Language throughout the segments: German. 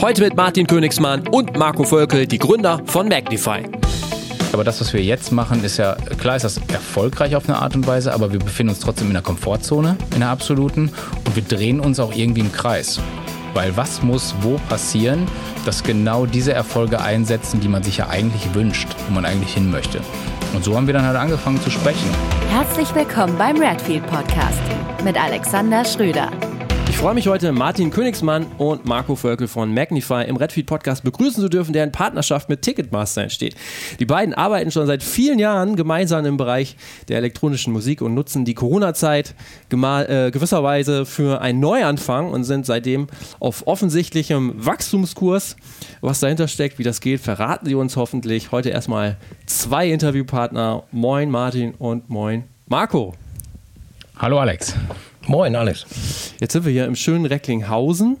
Heute mit Martin Königsmann und Marco Völkel, die Gründer von Magnify. Aber das, was wir jetzt machen, ist ja, klar ist das erfolgreich auf eine Art und Weise, aber wir befinden uns trotzdem in der Komfortzone, in der absoluten. Und wir drehen uns auch irgendwie im Kreis. Weil was muss wo passieren, dass genau diese Erfolge einsetzen, die man sich ja eigentlich wünscht, wo man eigentlich hin möchte. Und so haben wir dann halt angefangen zu sprechen. Herzlich willkommen beim Redfield Podcast mit Alexander Schröder. Ich freue mich heute, Martin Königsmann und Marco Völkel von Magnify im Redfeed Podcast begrüßen zu dürfen, der in Partnerschaft mit Ticketmaster entsteht. Die beiden arbeiten schon seit vielen Jahren gemeinsam im Bereich der elektronischen Musik und nutzen die Corona-Zeit äh, gewisserweise für einen Neuanfang und sind seitdem auf offensichtlichem Wachstumskurs. Was dahinter steckt, wie das geht, verraten sie uns hoffentlich. Heute erstmal zwei Interviewpartner. Moin Martin und moin Marco. Hallo Alex. Moin, Alex. Jetzt sind wir hier im schönen Recklinghausen.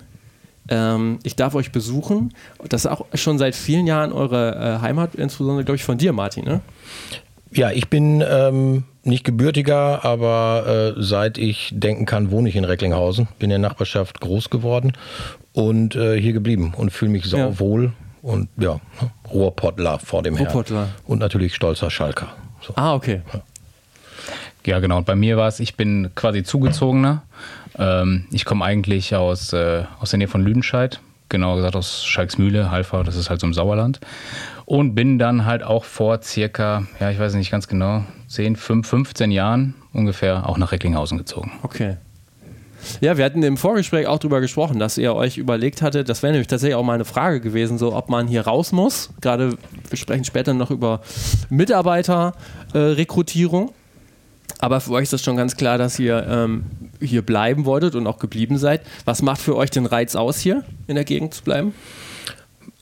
Ähm, ich darf euch besuchen. Das ist auch schon seit vielen Jahren eure äh, Heimat, insbesondere, glaube ich, von dir, Martin, ne? Ja, ich bin ähm, nicht gebürtiger, aber äh, seit ich denken kann, wohne ich in Recklinghausen. Bin in der Nachbarschaft groß geworden und äh, hier geblieben und fühle mich sauwohl. Ja. Und ja, Rohrpottler vor dem Rohrpottler. Herrn. Und natürlich stolzer Schalker. So. Ah, okay. Ja. Ja, genau. Und bei mir war es, ich bin quasi zugezogener. Ähm, ich komme eigentlich aus, äh, aus der Nähe von Lüdenscheid, genau gesagt aus Schalksmühle, Halfa, das ist halt so im Sauerland. Und bin dann halt auch vor circa, ja, ich weiß nicht ganz genau, 10, 5, 15 Jahren ungefähr auch nach Recklinghausen gezogen. Okay. Ja, wir hatten im Vorgespräch auch darüber gesprochen, dass ihr euch überlegt hattet, das wäre nämlich tatsächlich auch mal eine Frage gewesen, so ob man hier raus muss. Gerade, wir sprechen später noch über Mitarbeiterrekrutierung. Äh, aber für euch ist das schon ganz klar, dass ihr ähm, hier bleiben wolltet und auch geblieben seid. Was macht für euch den Reiz aus, hier in der Gegend zu bleiben?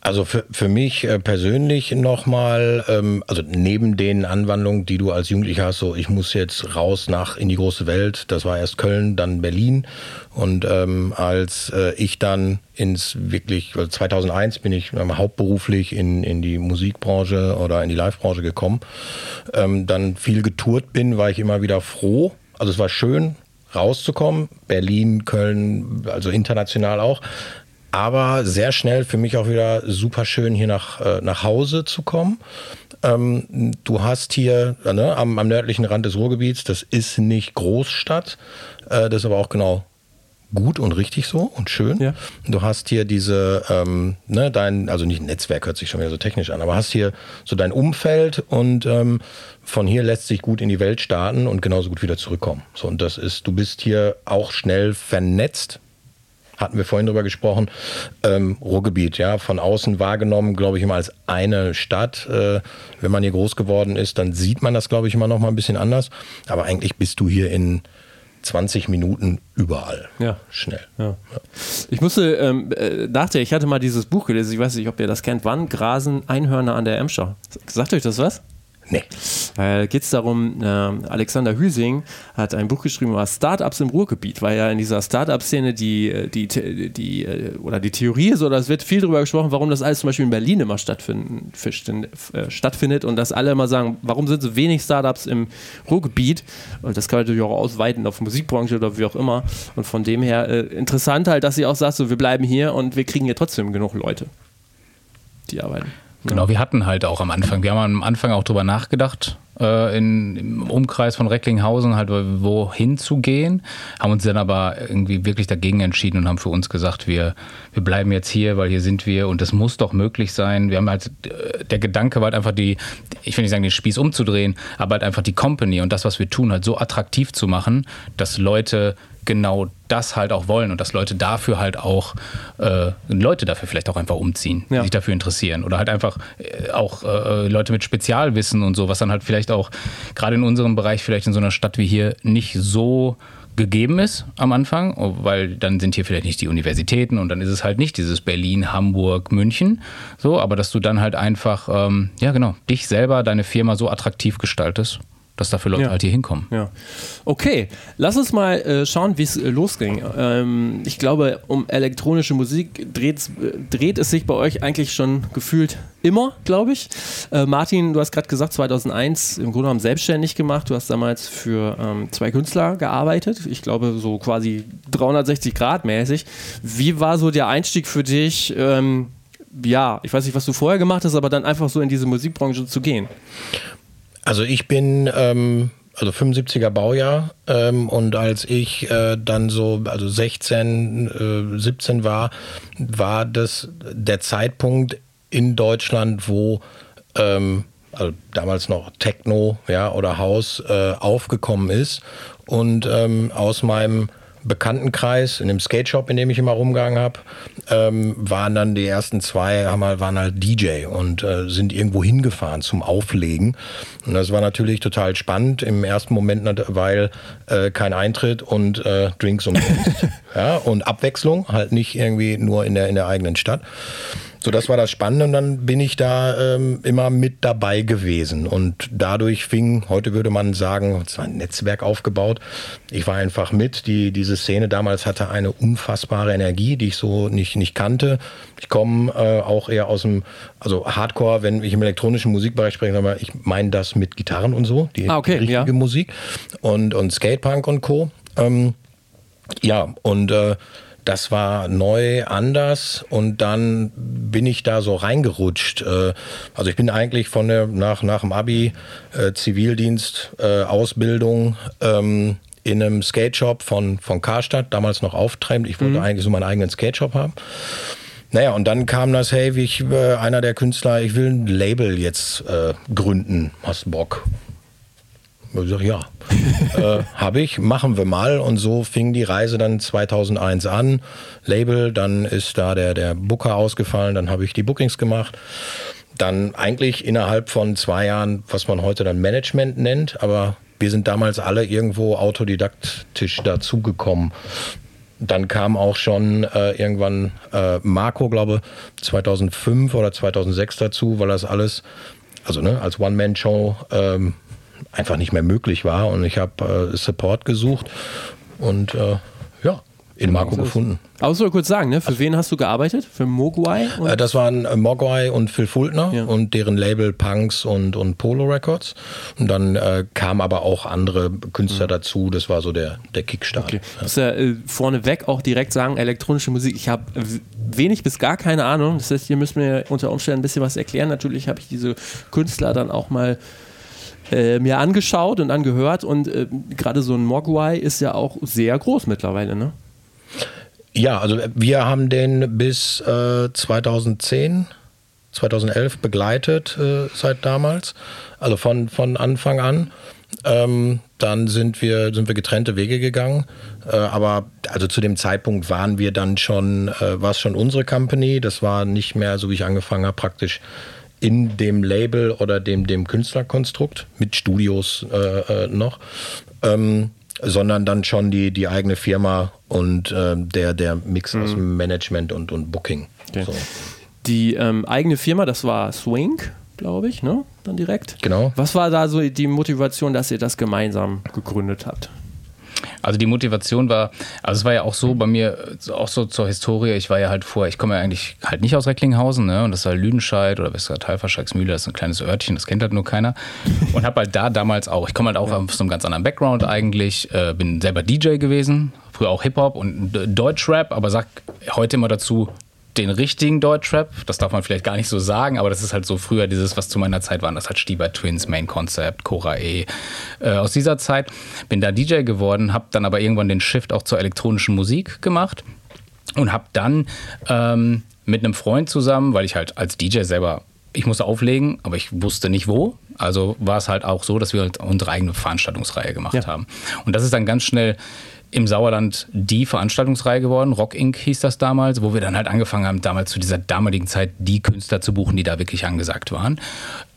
Also für, für mich äh, persönlich nochmal, ähm, also neben den Anwandlungen, die du als Jugendlicher hast, so ich muss jetzt raus nach in die große Welt, das war erst Köln, dann Berlin. Und ähm, als äh, ich dann ins wirklich, 2001 bin ich ähm, hauptberuflich in, in die Musikbranche oder in die Livebranche gekommen, ähm, dann viel getourt bin, war ich immer wieder froh, also es war schön, rauszukommen. Berlin, Köln, also international auch aber sehr schnell für mich auch wieder super schön hier nach, äh, nach Hause zu kommen. Ähm, du hast hier ne, am, am, nördlichen Rand des Ruhrgebiets, das ist nicht Großstadt, äh, das ist aber auch genau gut und richtig so und schön. Ja. Du hast hier diese, ähm, ne, dein, also nicht Netzwerk hört sich schon wieder so technisch an, aber hast hier so dein Umfeld und ähm, von hier lässt sich gut in die Welt starten und genauso gut wieder zurückkommen. So, und das ist, du bist hier auch schnell vernetzt hatten wir vorhin drüber gesprochen, ähm, Ruhrgebiet, ja, von außen wahrgenommen, glaube ich, immer als eine Stadt. Äh, wenn man hier groß geworden ist, dann sieht man das, glaube ich, immer noch mal ein bisschen anders. Aber eigentlich bist du hier in 20 Minuten überall. Ja. Schnell. Ja. Ja. Ich musste, ähm, äh, dachte, ich hatte mal dieses Buch gelesen, ich weiß nicht, ob ihr das kennt, Wann grasen Einhörner an der Emscher? Sagt euch das was? Nee. Äh, Geht es darum, äh, Alexander Hüsing hat ein Buch geschrieben über Startups im Ruhrgebiet, weil ja in dieser Startup-Szene die, die, die, die, äh, oder die Theorie ist, oder es wird viel darüber gesprochen, warum das alles zum Beispiel in Berlin immer äh, stattfindet und dass alle immer sagen, warum sind so wenig Startups im Ruhrgebiet? Und das kann man natürlich auch ausweiten auf Musikbranche oder wie auch immer. Und von dem her äh, interessant halt, dass sie auch sagt, so, wir bleiben hier und wir kriegen hier trotzdem genug Leute, die arbeiten. Genau, wir hatten halt auch am Anfang, wir haben am Anfang auch drüber nachgedacht, äh, in, im Umkreis von Recklinghausen halt wohin zu gehen, haben uns dann aber irgendwie wirklich dagegen entschieden und haben für uns gesagt, wir, wir bleiben jetzt hier, weil hier sind wir und das muss doch möglich sein. Wir haben halt, äh, der Gedanke war halt einfach die, ich will nicht sagen, den Spieß umzudrehen, aber halt einfach die Company und das, was wir tun, halt so attraktiv zu machen, dass Leute genau das halt auch wollen und dass Leute dafür halt auch äh, Leute dafür vielleicht auch einfach umziehen, ja. sich dafür interessieren oder halt einfach äh, auch äh, Leute mit Spezialwissen und so, was dann halt vielleicht auch gerade in unserem Bereich vielleicht in so einer Stadt wie hier nicht so gegeben ist am Anfang, weil dann sind hier vielleicht nicht die Universitäten und dann ist es halt nicht dieses Berlin, Hamburg, München, so, aber dass du dann halt einfach, ähm, ja genau, dich selber, deine Firma so attraktiv gestaltest, dass dafür Leute Ja. halt hier hinkommen. Ja. Okay, lass uns mal äh, schauen, wie es äh, losging. Ähm, ich glaube, um elektronische Musik äh, dreht es sich bei euch eigentlich schon gefühlt immer, glaube ich. Äh, Martin, du hast gerade gesagt, 2001 im Grunde genommen selbstständig gemacht. Du hast damals für ähm, zwei Künstler gearbeitet. Ich glaube, so quasi 360 Grad mäßig. Wie war so der Einstieg für dich? Ähm, ja, ich weiß nicht, was du vorher gemacht hast, aber dann einfach so in diese Musikbranche zu gehen. Also ich bin ähm, also 75er Baujahr ähm, und als ich äh, dann so also 16, äh, 17 war, war das der Zeitpunkt in Deutschland, wo ähm, also damals noch Techno ja, oder House äh, aufgekommen ist. Und ähm, aus meinem Bekanntenkreis, in dem Skate Shop, in dem ich immer rumgegangen habe, ähm, waren dann die ersten zwei, haben halt, waren halt DJ und äh, sind irgendwo hingefahren zum Auflegen. Und das war natürlich total spannend im ersten Moment, weil äh, kein Eintritt und äh, Drinks umsonst. ja, und Abwechslung, halt nicht irgendwie nur in der, in der eigenen Stadt. So, das war das Spannende und dann bin ich da ähm, immer mit dabei gewesen und dadurch fing, heute würde man sagen, es war ein Netzwerk aufgebaut. Ich war einfach mit. Die, diese Szene damals hatte eine unfassbare Energie, die ich so nicht, nicht kannte. Ich komme äh, auch eher aus dem, also Hardcore, wenn ich im elektronischen Musikbereich spreche, aber ich meine das mit Gitarren und so, die, Ah, okay, die richtige ja. Musik und, und Skatepunk und Co. Ähm, ja, und äh, das war neu, anders und dann bin ich da so reingerutscht. Äh, also ich bin eigentlich von der, nach, nach dem Abi, äh, Zivildienst, äh, Ausbildung, ähm, in einem Skate-Shop von, von Karstadt, damals noch auftreibend. Ich wollte eigentlich so meinen eigenen Skate-Shop haben. Naja, und dann kam das, hey, wie ich, äh, einer der Künstler, ich will ein Label jetzt äh, gründen. Hast du Bock? Ich sag, ja, äh, habe ich, machen wir mal. Und so fing die Reise dann 2001 an. Label, dann ist da der, der Booker ausgefallen, dann habe ich die Bookings gemacht. Dann eigentlich innerhalb von zwei Jahren, was man heute dann Management nennt, aber wir sind damals alle irgendwo autodidaktisch dazugekommen. Dann kam auch schon äh, irgendwann äh, Marco, glaube 2005 oder 2006 dazu, weil das alles, also ne, als One-Man-Show ähm, einfach nicht mehr möglich war. Und ich habe äh, Support gesucht und äh, ja, in Marco gefunden. Aber soll kurz sagen, ne? für wen hast du gearbeitet? Für Mogwai? Äh, das waren äh, Mogwai und Phil Fultner Ja. und deren Label Punks und, und Polo Records. Und dann äh, kamen aber auch andere Künstler dazu. Das war so der, der Kickstart. Okay. Ich muss ja äh, vorneweg auch direkt sagen, elektronische Musik, ich habe wenig bis gar keine Ahnung. Das heißt, hier müssen wir unter Umständen ein bisschen was erklären. Natürlich habe ich diese Künstler dann auch mal äh, mir angeschaut und angehört und äh, gerade so ein Mogwai ist ja auch sehr groß mittlerweile, ne? Ja, also wir haben den bis äh, 2010, 2011 begleitet äh, seit damals, also von, von Anfang an. Ähm, dann sind wir, sind wir getrennte Wege gegangen. Äh, aber also zu dem Zeitpunkt waren wir dann schon, äh, war es schon unsere Company. Das war nicht mehr, so wie ich angefangen habe, praktisch in dem Label oder dem, dem Künstlerkonstrukt mit Studios äh, äh, noch. Ähm, sondern dann schon die, die eigene Firma und äh, der, der Mix aus Management und, und Booking. Okay. So. Die ähm, eigene Firma, das war Swing, glaube ich, ne? Dann direkt. Genau. Was war da so die Motivation, dass ihr das gemeinsam gegründet habt? Also die Motivation war, also es war ja auch so bei mir, auch so zur Historie, ich war ja halt vor, ich komme ja eigentlich halt nicht aus Recklinghausen, ne? Und das war Lüdenscheid oder Westergaard Teilverscheiksmühle, das ist ein kleines Örtchen, das kennt halt nur keiner. Und habe halt da damals auch, ich komme halt auch aus einem ganz anderen Background eigentlich, äh, bin selber DJ gewesen, früher auch Hip-Hop und Deutschrap, aber sag heute immer dazu, den richtigen Deutschrap, das darf man vielleicht gar nicht so sagen, aber das ist halt so früher dieses, was zu meiner Zeit waren, das hat Stieber Twins, Main Concept, Cora E. Äh, aus dieser Zeit bin da DJ geworden, habe dann aber irgendwann den Shift auch zur elektronischen Musik gemacht und habe dann ähm, mit einem Freund zusammen, weil ich halt als DJ selber, ich musste auflegen, aber ich wusste nicht wo. Also war es halt auch so, dass wir halt unsere eigene Veranstaltungsreihe gemacht Ja. haben. Und das ist dann ganz schnell im Sauerland die Veranstaltungsreihe geworden. Rock Inc. hieß das damals, wo wir dann halt angefangen haben, damals zu dieser damaligen Zeit die Künstler zu buchen, die da wirklich angesagt waren.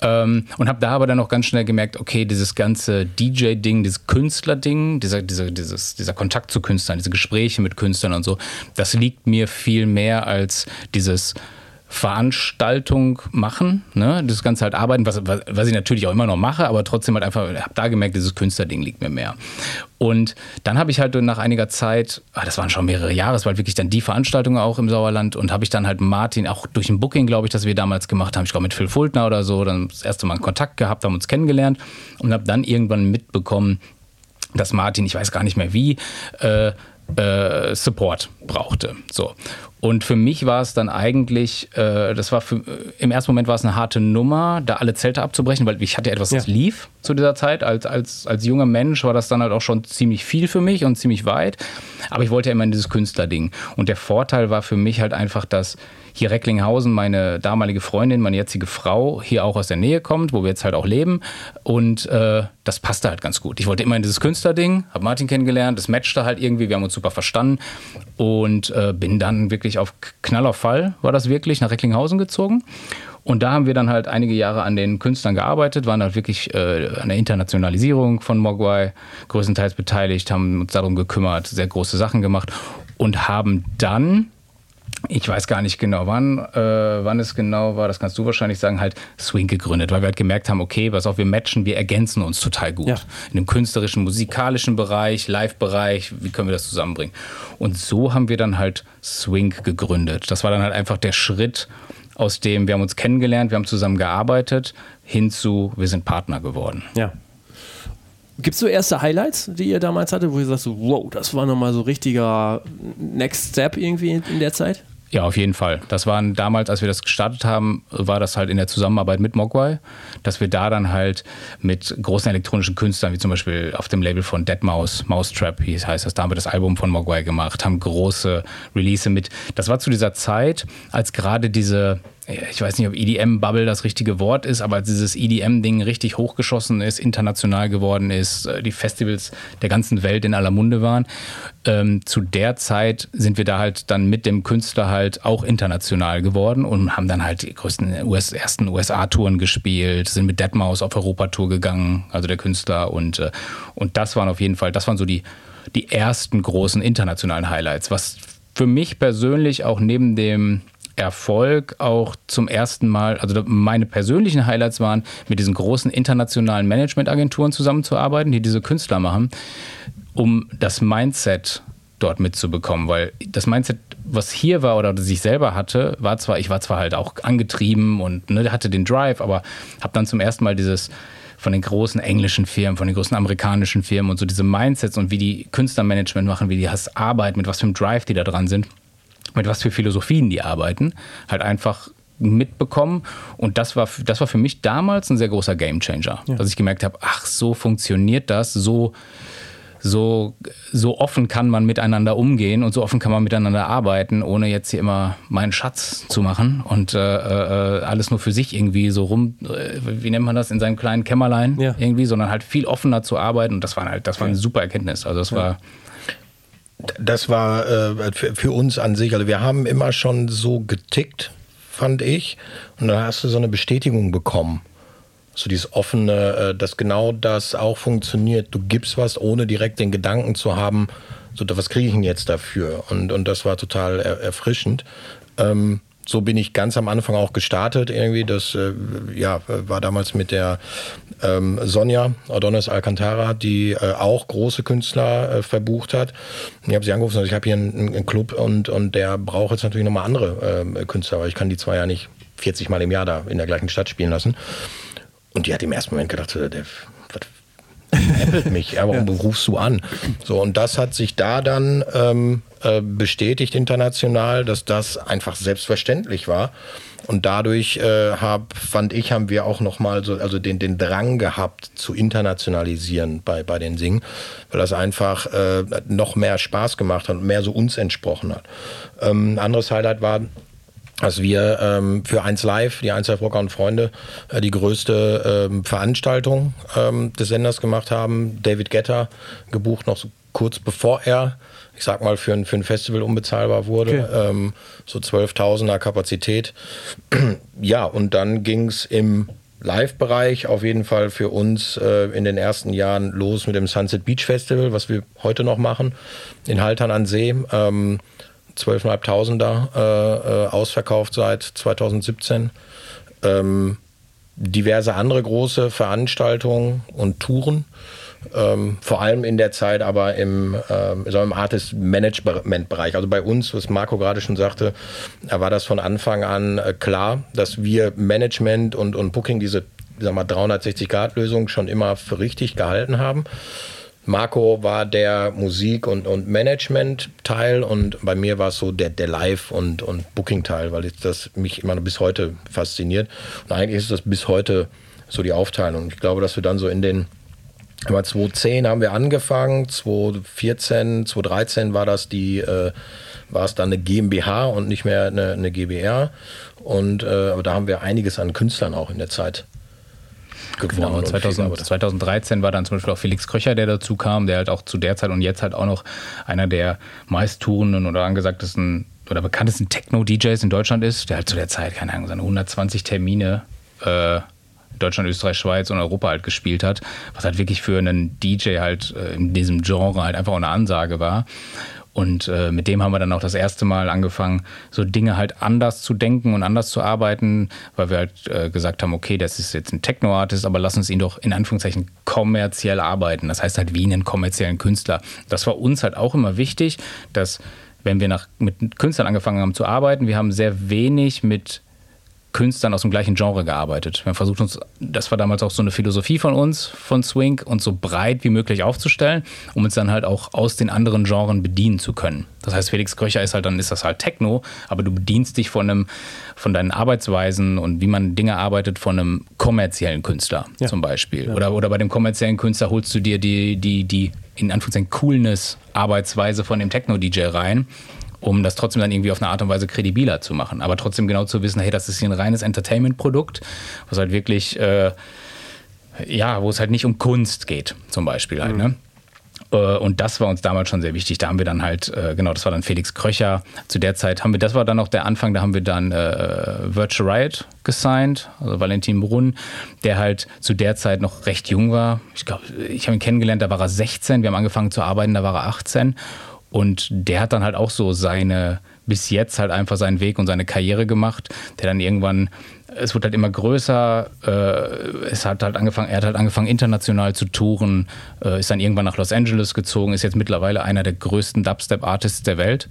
Ähm, und habe da aber dann auch ganz schnell gemerkt, okay, dieses ganze DJ-Ding, dieses Künstler-Ding, dieser, dieser, dieses, dieser Kontakt zu Künstlern, diese Gespräche mit Künstlern und so, das liegt mir viel mehr als dieses Veranstaltung machen, ne? das Ganze halt arbeiten, was, was, ich natürlich auch immer noch mache, aber trotzdem halt einfach, habe da gemerkt, dieses Künstlerding liegt mir mehr. Und dann habe ich halt nach einiger Zeit, ah, das waren schon mehrere Jahre, es war halt wirklich dann die Veranstaltung auch im Sauerland und habe ich dann halt Martin, auch durch ein Booking, glaube ich, das wir damals gemacht haben, ich glaube mit Phil Fultner oder so, dann das erste Mal Kontakt gehabt, haben uns kennengelernt und habe dann irgendwann mitbekommen, dass Martin, ich weiß gar nicht mehr wie, äh, äh, Support brauchte. So. Und für mich war es dann eigentlich, äh, das war für, im ersten Moment war es eine harte Nummer, da alle Zelte abzubrechen, weil ich hatte etwas, das ja. lief zu dieser Zeit. Als, als, als junger Mensch war das dann halt auch schon ziemlich viel für mich und ziemlich weit. Aber ich wollte ja immer in dieses Künstlerding. Und der Vorteil war für mich halt einfach, dass hier Recklinghausen meine damalige Freundin, meine jetzige Frau, hier auch aus der Nähe kommt, wo wir jetzt halt auch leben. Und äh, das passte halt ganz gut. Ich wollte immer in dieses Künstlerding, habe Martin kennengelernt, das matchte halt irgendwie, wir haben uns super verstanden und äh, bin dann wirklich auf Knall auf Fall, war das wirklich, nach Recklinghausen gezogen. Und da haben wir dann halt einige Jahre an den Künstlern gearbeitet, waren halt wirklich äh, an der Internationalisierung von Mogwai größtenteils beteiligt, haben uns darum gekümmert, sehr große Sachen gemacht und haben dann ich weiß gar nicht genau, wann, äh, wann es genau war, das kannst du wahrscheinlich sagen, halt Swing gegründet, weil wir halt gemerkt haben, okay, was auch wir matchen, wir ergänzen uns total gut. Ja. In dem künstlerischen, musikalischen Bereich, Live-Bereich, wie können wir das zusammenbringen? Und so haben wir dann halt Swing gegründet. Das war dann halt einfach der Schritt, aus dem wir haben uns kennengelernt, wir haben zusammen gearbeitet, hin zu, wir sind Partner geworden. Ja. Gibt es so erste Highlights, die ihr damals hattet, wo ihr sagt, so, wow, das war nochmal so richtiger Next Step irgendwie in der Zeit? Ja, auf jeden Fall. Das waren damals, als wir das gestartet haben, war das halt in der Zusammenarbeit mit Mogwai, dass wir da dann halt mit großen elektronischen Künstlern, wie zum Beispiel auf dem Label von Deadmau5, Mousetrap, wie es heißt, das, da haben wir das Album von Mogwai gemacht, haben große Release mit. Das war zu dieser Zeit, als gerade diese ich weiß nicht, ob EDM-Bubble das richtige Wort ist, aber als dieses EDM-Ding richtig hochgeschossen ist, international geworden ist, äh, die Festivals der ganzen Welt in aller Munde waren, ähm, zu der Zeit sind wir da halt dann mit dem Künstler halt auch international geworden und haben dann halt die größten US, ersten USA-Touren gespielt, sind mit Deadmau5 auf Europatour gegangen, also der Künstler und, äh, und das waren auf jeden Fall, das waren so die, die ersten großen internationalen Highlights, was für mich persönlich auch neben dem Erfolg auch zum ersten Mal, also meine persönlichen Highlights waren, mit diesen großen internationalen Managementagenturen zusammenzuarbeiten, die diese Künstler machen, um das Mindset dort mitzubekommen, weil das Mindset, was hier war oder das ich selber hatte, war zwar, ich war zwar halt auch angetrieben und ne, hatte den Drive, aber habe dann zum ersten Mal dieses von den großen englischen Firmen, von den großen amerikanischen Firmen und so diese Mindsets und wie die Künstlermanagement machen, wie die das arbeiten, mit was für einem Drive die da dran sind mit was für Philosophien die arbeiten, halt einfach mitbekommen. Und das war, das war für mich damals ein sehr großer Gamechanger, ja. dass ich gemerkt habe, ach, so funktioniert das, so, so, so offen kann man miteinander umgehen und so offen kann man miteinander arbeiten, ohne jetzt hier immer meinen Schatz zu machen und äh, äh, alles nur für sich irgendwie so rum, äh, wie nennt man das, in seinem kleinen Kämmerlein ja. irgendwie, sondern halt viel offener zu arbeiten. Und das war halt, das war eine super Erkenntnis. Also das ja. war das war äh, für, für, uns an sich, also wir haben immer schon so getickt, fand ich. Und dann hast du so eine Bestätigung bekommen. So dieses offene, äh, dass genau das auch funktioniert. Du gibst was, ohne direkt den Gedanken zu haben, so, was kriege ich denn jetzt dafür? Und, und das war total er, erfrischend. Ähm, so bin ich ganz am Anfang auch gestartet irgendwie. Das äh, ja, war damals mit der ähm, Sonja Adonis Alcantara, die äh, auch große Künstler äh, verbucht hat. ich habe sie angerufen und ich habe hier einen, einen, Club und, und der braucht jetzt natürlich nochmal andere äh, Künstler, weil ich kann die zwar ja nicht 40 Mal im Jahr da in der gleichen Stadt spielen lassen. Und die hat im ersten Moment gedacht, der, was äppelt mich, ja, warum ja. rufst du an? So, und das hat sich da dann ähm, äh, bestätigt international, dass das einfach selbstverständlich war. Und dadurch äh, hab, fand ich, haben wir auch nochmal so, also den, den Drang gehabt zu internationalisieren bei, bei den Singen, weil das einfach äh, noch mehr Spaß gemacht hat und mehr so uns entsprochen hat. Ähm, ein anderes Highlight war dass wir ähm, für 1 Live, die 1 Live Rocker und Freunde, äh, die größte ähm, Veranstaltung ähm, des Senders gemacht haben. David Getter gebucht noch so kurz bevor er, ich sag mal, für ein, für ein Festival unbezahlbar wurde. Okay. Ähm, so 12.000er Kapazität. ja, und dann ging es im Live-Bereich auf jeden Fall für uns äh, in den ersten Jahren los mit dem Sunset Beach Festival, was wir heute noch machen, in Haltern an See. Ähm, 12.500er äh, äh, ausverkauft seit 2017. Ähm, diverse andere große Veranstaltungen und Touren. Ähm, vor allem in der Zeit aber im, ähm, im Artist-Management-Bereich. Also bei uns, was Marco gerade schon sagte, war das von Anfang an äh, klar, dass wir Management und, und Booking, diese 360-Grad-Lösung, schon immer für richtig gehalten haben. Marco war der Musik- und, und Management-Teil und bei mir war es so der, der Live- und, und Booking-Teil, weil das mich immer bis heute fasziniert. Und eigentlich ist das bis heute so die Aufteilung. Ich glaube, dass wir dann so in den aber 2010 haben wir angefangen, 2014, 2013 war das die, äh, war es dann eine GmbH und nicht mehr eine, eine GbR. Und äh, aber da haben wir einiges an Künstlern auch in der Zeit gewonnen. Genau, 2000, 2013 war dann zum Beispiel auch Felix Kröcher, der dazu kam, der halt auch zu der Zeit und jetzt halt auch noch einer der meisttourenden oder angesagtesten oder bekanntesten Techno-DJs in Deutschland ist, der halt zu der Zeit, keine Ahnung, seine 120 Termine äh, Deutschland, Österreich, Schweiz und Europa halt gespielt hat, was halt wirklich für einen DJ halt äh, in diesem Genre halt einfach auch eine Ansage war. Und äh, mit dem haben wir dann auch das erste Mal angefangen, so Dinge halt anders zu denken und anders zu arbeiten, weil wir halt äh, gesagt haben, okay, das ist jetzt ein Techno-Artist, aber lass uns ihn doch in Anführungszeichen kommerziell arbeiten. Das heißt halt wie einen kommerziellen Künstler. Das war uns halt auch immer wichtig, dass wenn wir nach, mit Künstlern angefangen haben zu arbeiten, wir haben sehr wenig mit Künstlern aus dem gleichen Genre gearbeitet. Wir haben versucht uns, das war damals auch so eine Philosophie von uns, von Swing, uns so breit wie möglich aufzustellen, um uns dann halt auch aus den anderen Genren bedienen zu können. Das heißt, Felix Kröcher ist halt, dann ist das halt Techno, aber du bedienst dich von einem, von deinen Arbeitsweisen und wie man Dinge arbeitet von einem kommerziellen Künstler ja. zum Beispiel. Ja. Oder, oder bei dem kommerziellen Künstler holst du dir die, die, die in Anführungszeichen Coolness-Arbeitsweise von dem Techno-DJ rein um das trotzdem dann irgendwie auf eine Art und Weise kredibiler zu machen. Aber trotzdem genau zu wissen, hey, das ist hier ein reines Entertainment-Produkt, was halt wirklich, äh, ja, wo es halt nicht um Kunst geht, zum Beispiel halt, mhm. ne? Äh, und das war uns damals schon sehr wichtig. Da haben wir dann halt, äh, genau, das war dann Felix Kröcher. Zu der Zeit haben wir, das war dann auch der Anfang, da haben wir dann äh, Virtual Riot gesigned, also Valentin Brunn, der halt zu der Zeit noch recht jung war. Ich glaube, ich habe ihn kennengelernt, da war er 16. Wir haben angefangen zu arbeiten, da war er 18. Und der hat dann halt auch so seine, bis jetzt halt einfach seinen Weg und seine Karriere gemacht, der dann irgendwann, es wird halt immer größer, äh, es hat halt angefangen, er hat halt angefangen international zu touren, äh, ist dann irgendwann nach Los Angeles gezogen, ist jetzt mittlerweile einer der größten Dubstep-Artists der Welt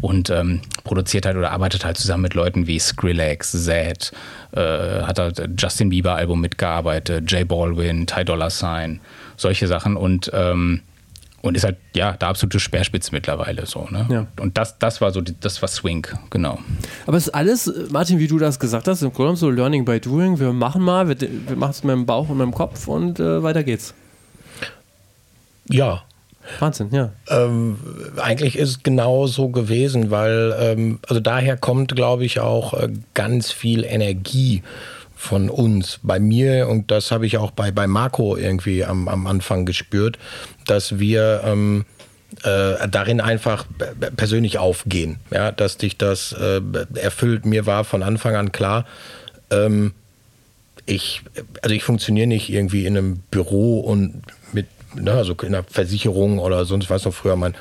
und ähm, produziert halt oder arbeitet halt zusammen mit Leuten wie Skrillex, Zed, äh, hat halt Justin Bieber Album mitgearbeitet, Jay Baldwin, Ty Dolla Sign, solche Sachen und ähm, und ist halt, ja, der absolute Speerspitze mittlerweile so. Ne? Ja. Und das, das war so, die, das war Swing, genau. Aber es ist alles, Martin, wie du das gesagt hast, im Grunde so Learning by Doing. Wir machen mal, wir, wir machen es mit dem Bauch und mit dem Kopf und äh, weiter geht's. Ja. Wahnsinn, ja. Ähm, eigentlich ist es genau so gewesen, weil, ähm, also daher kommt, glaube ich, auch äh, ganz viel Energie von uns, bei mir, und das habe ich auch bei, bei Marco irgendwie am, am Anfang gespürt, dass wir ähm, äh, darin einfach persönlich aufgehen. Ja, dass dich das äh, erfüllt. Mir war von Anfang an klar, ähm, ich, also ich funktioniere nicht irgendwie in einem Büro und ne, also in der Versicherung oder sonst was noch früher, mein,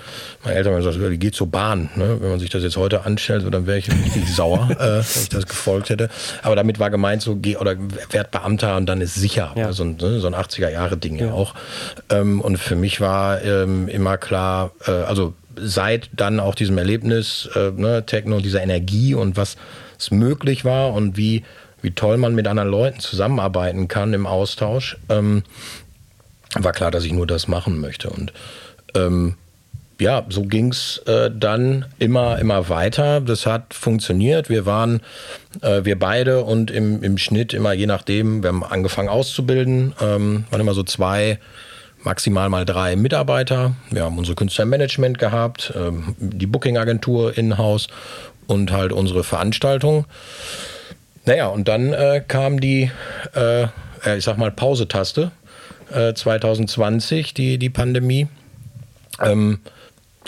mein Eltern haben gesagt, die geht zur Bahn. Ne? Wenn man sich das jetzt heute anstellt, dann wäre ich richtig sauer, äh, wenn ich das gefolgt hätte. Aber damit war gemeint, so geh oder werd Beamter und dann ist sicher. Ja. So, ein, ne, so ein 80er-Jahre-Ding ja. ja. auch. Ähm, und für mich war ähm, immer klar, äh, also seit dann auch diesem Erlebnis, äh, ne, Techno, dieser Energie und was es möglich war und wie, wie toll man mit anderen Leuten zusammenarbeiten kann im Austausch, ähm, war klar, dass ich nur das machen möchte. Und ähm, ja, so ging es äh, dann immer, immer weiter. Das hat funktioniert. Wir waren, äh, wir beide und im, im Schnitt immer, je nachdem, wir haben angefangen auszubilden, ähm, waren immer so zwei, maximal mal drei Mitarbeiter. Wir haben unsere Künstlermanagement gehabt, ähm, die Booking-Agentur in-house und halt unsere Veranstaltung. Naja, und dann äh, kam die, äh, ich sag mal, Pause-Taste 2020, äh, die, die Pandemie. Ähm,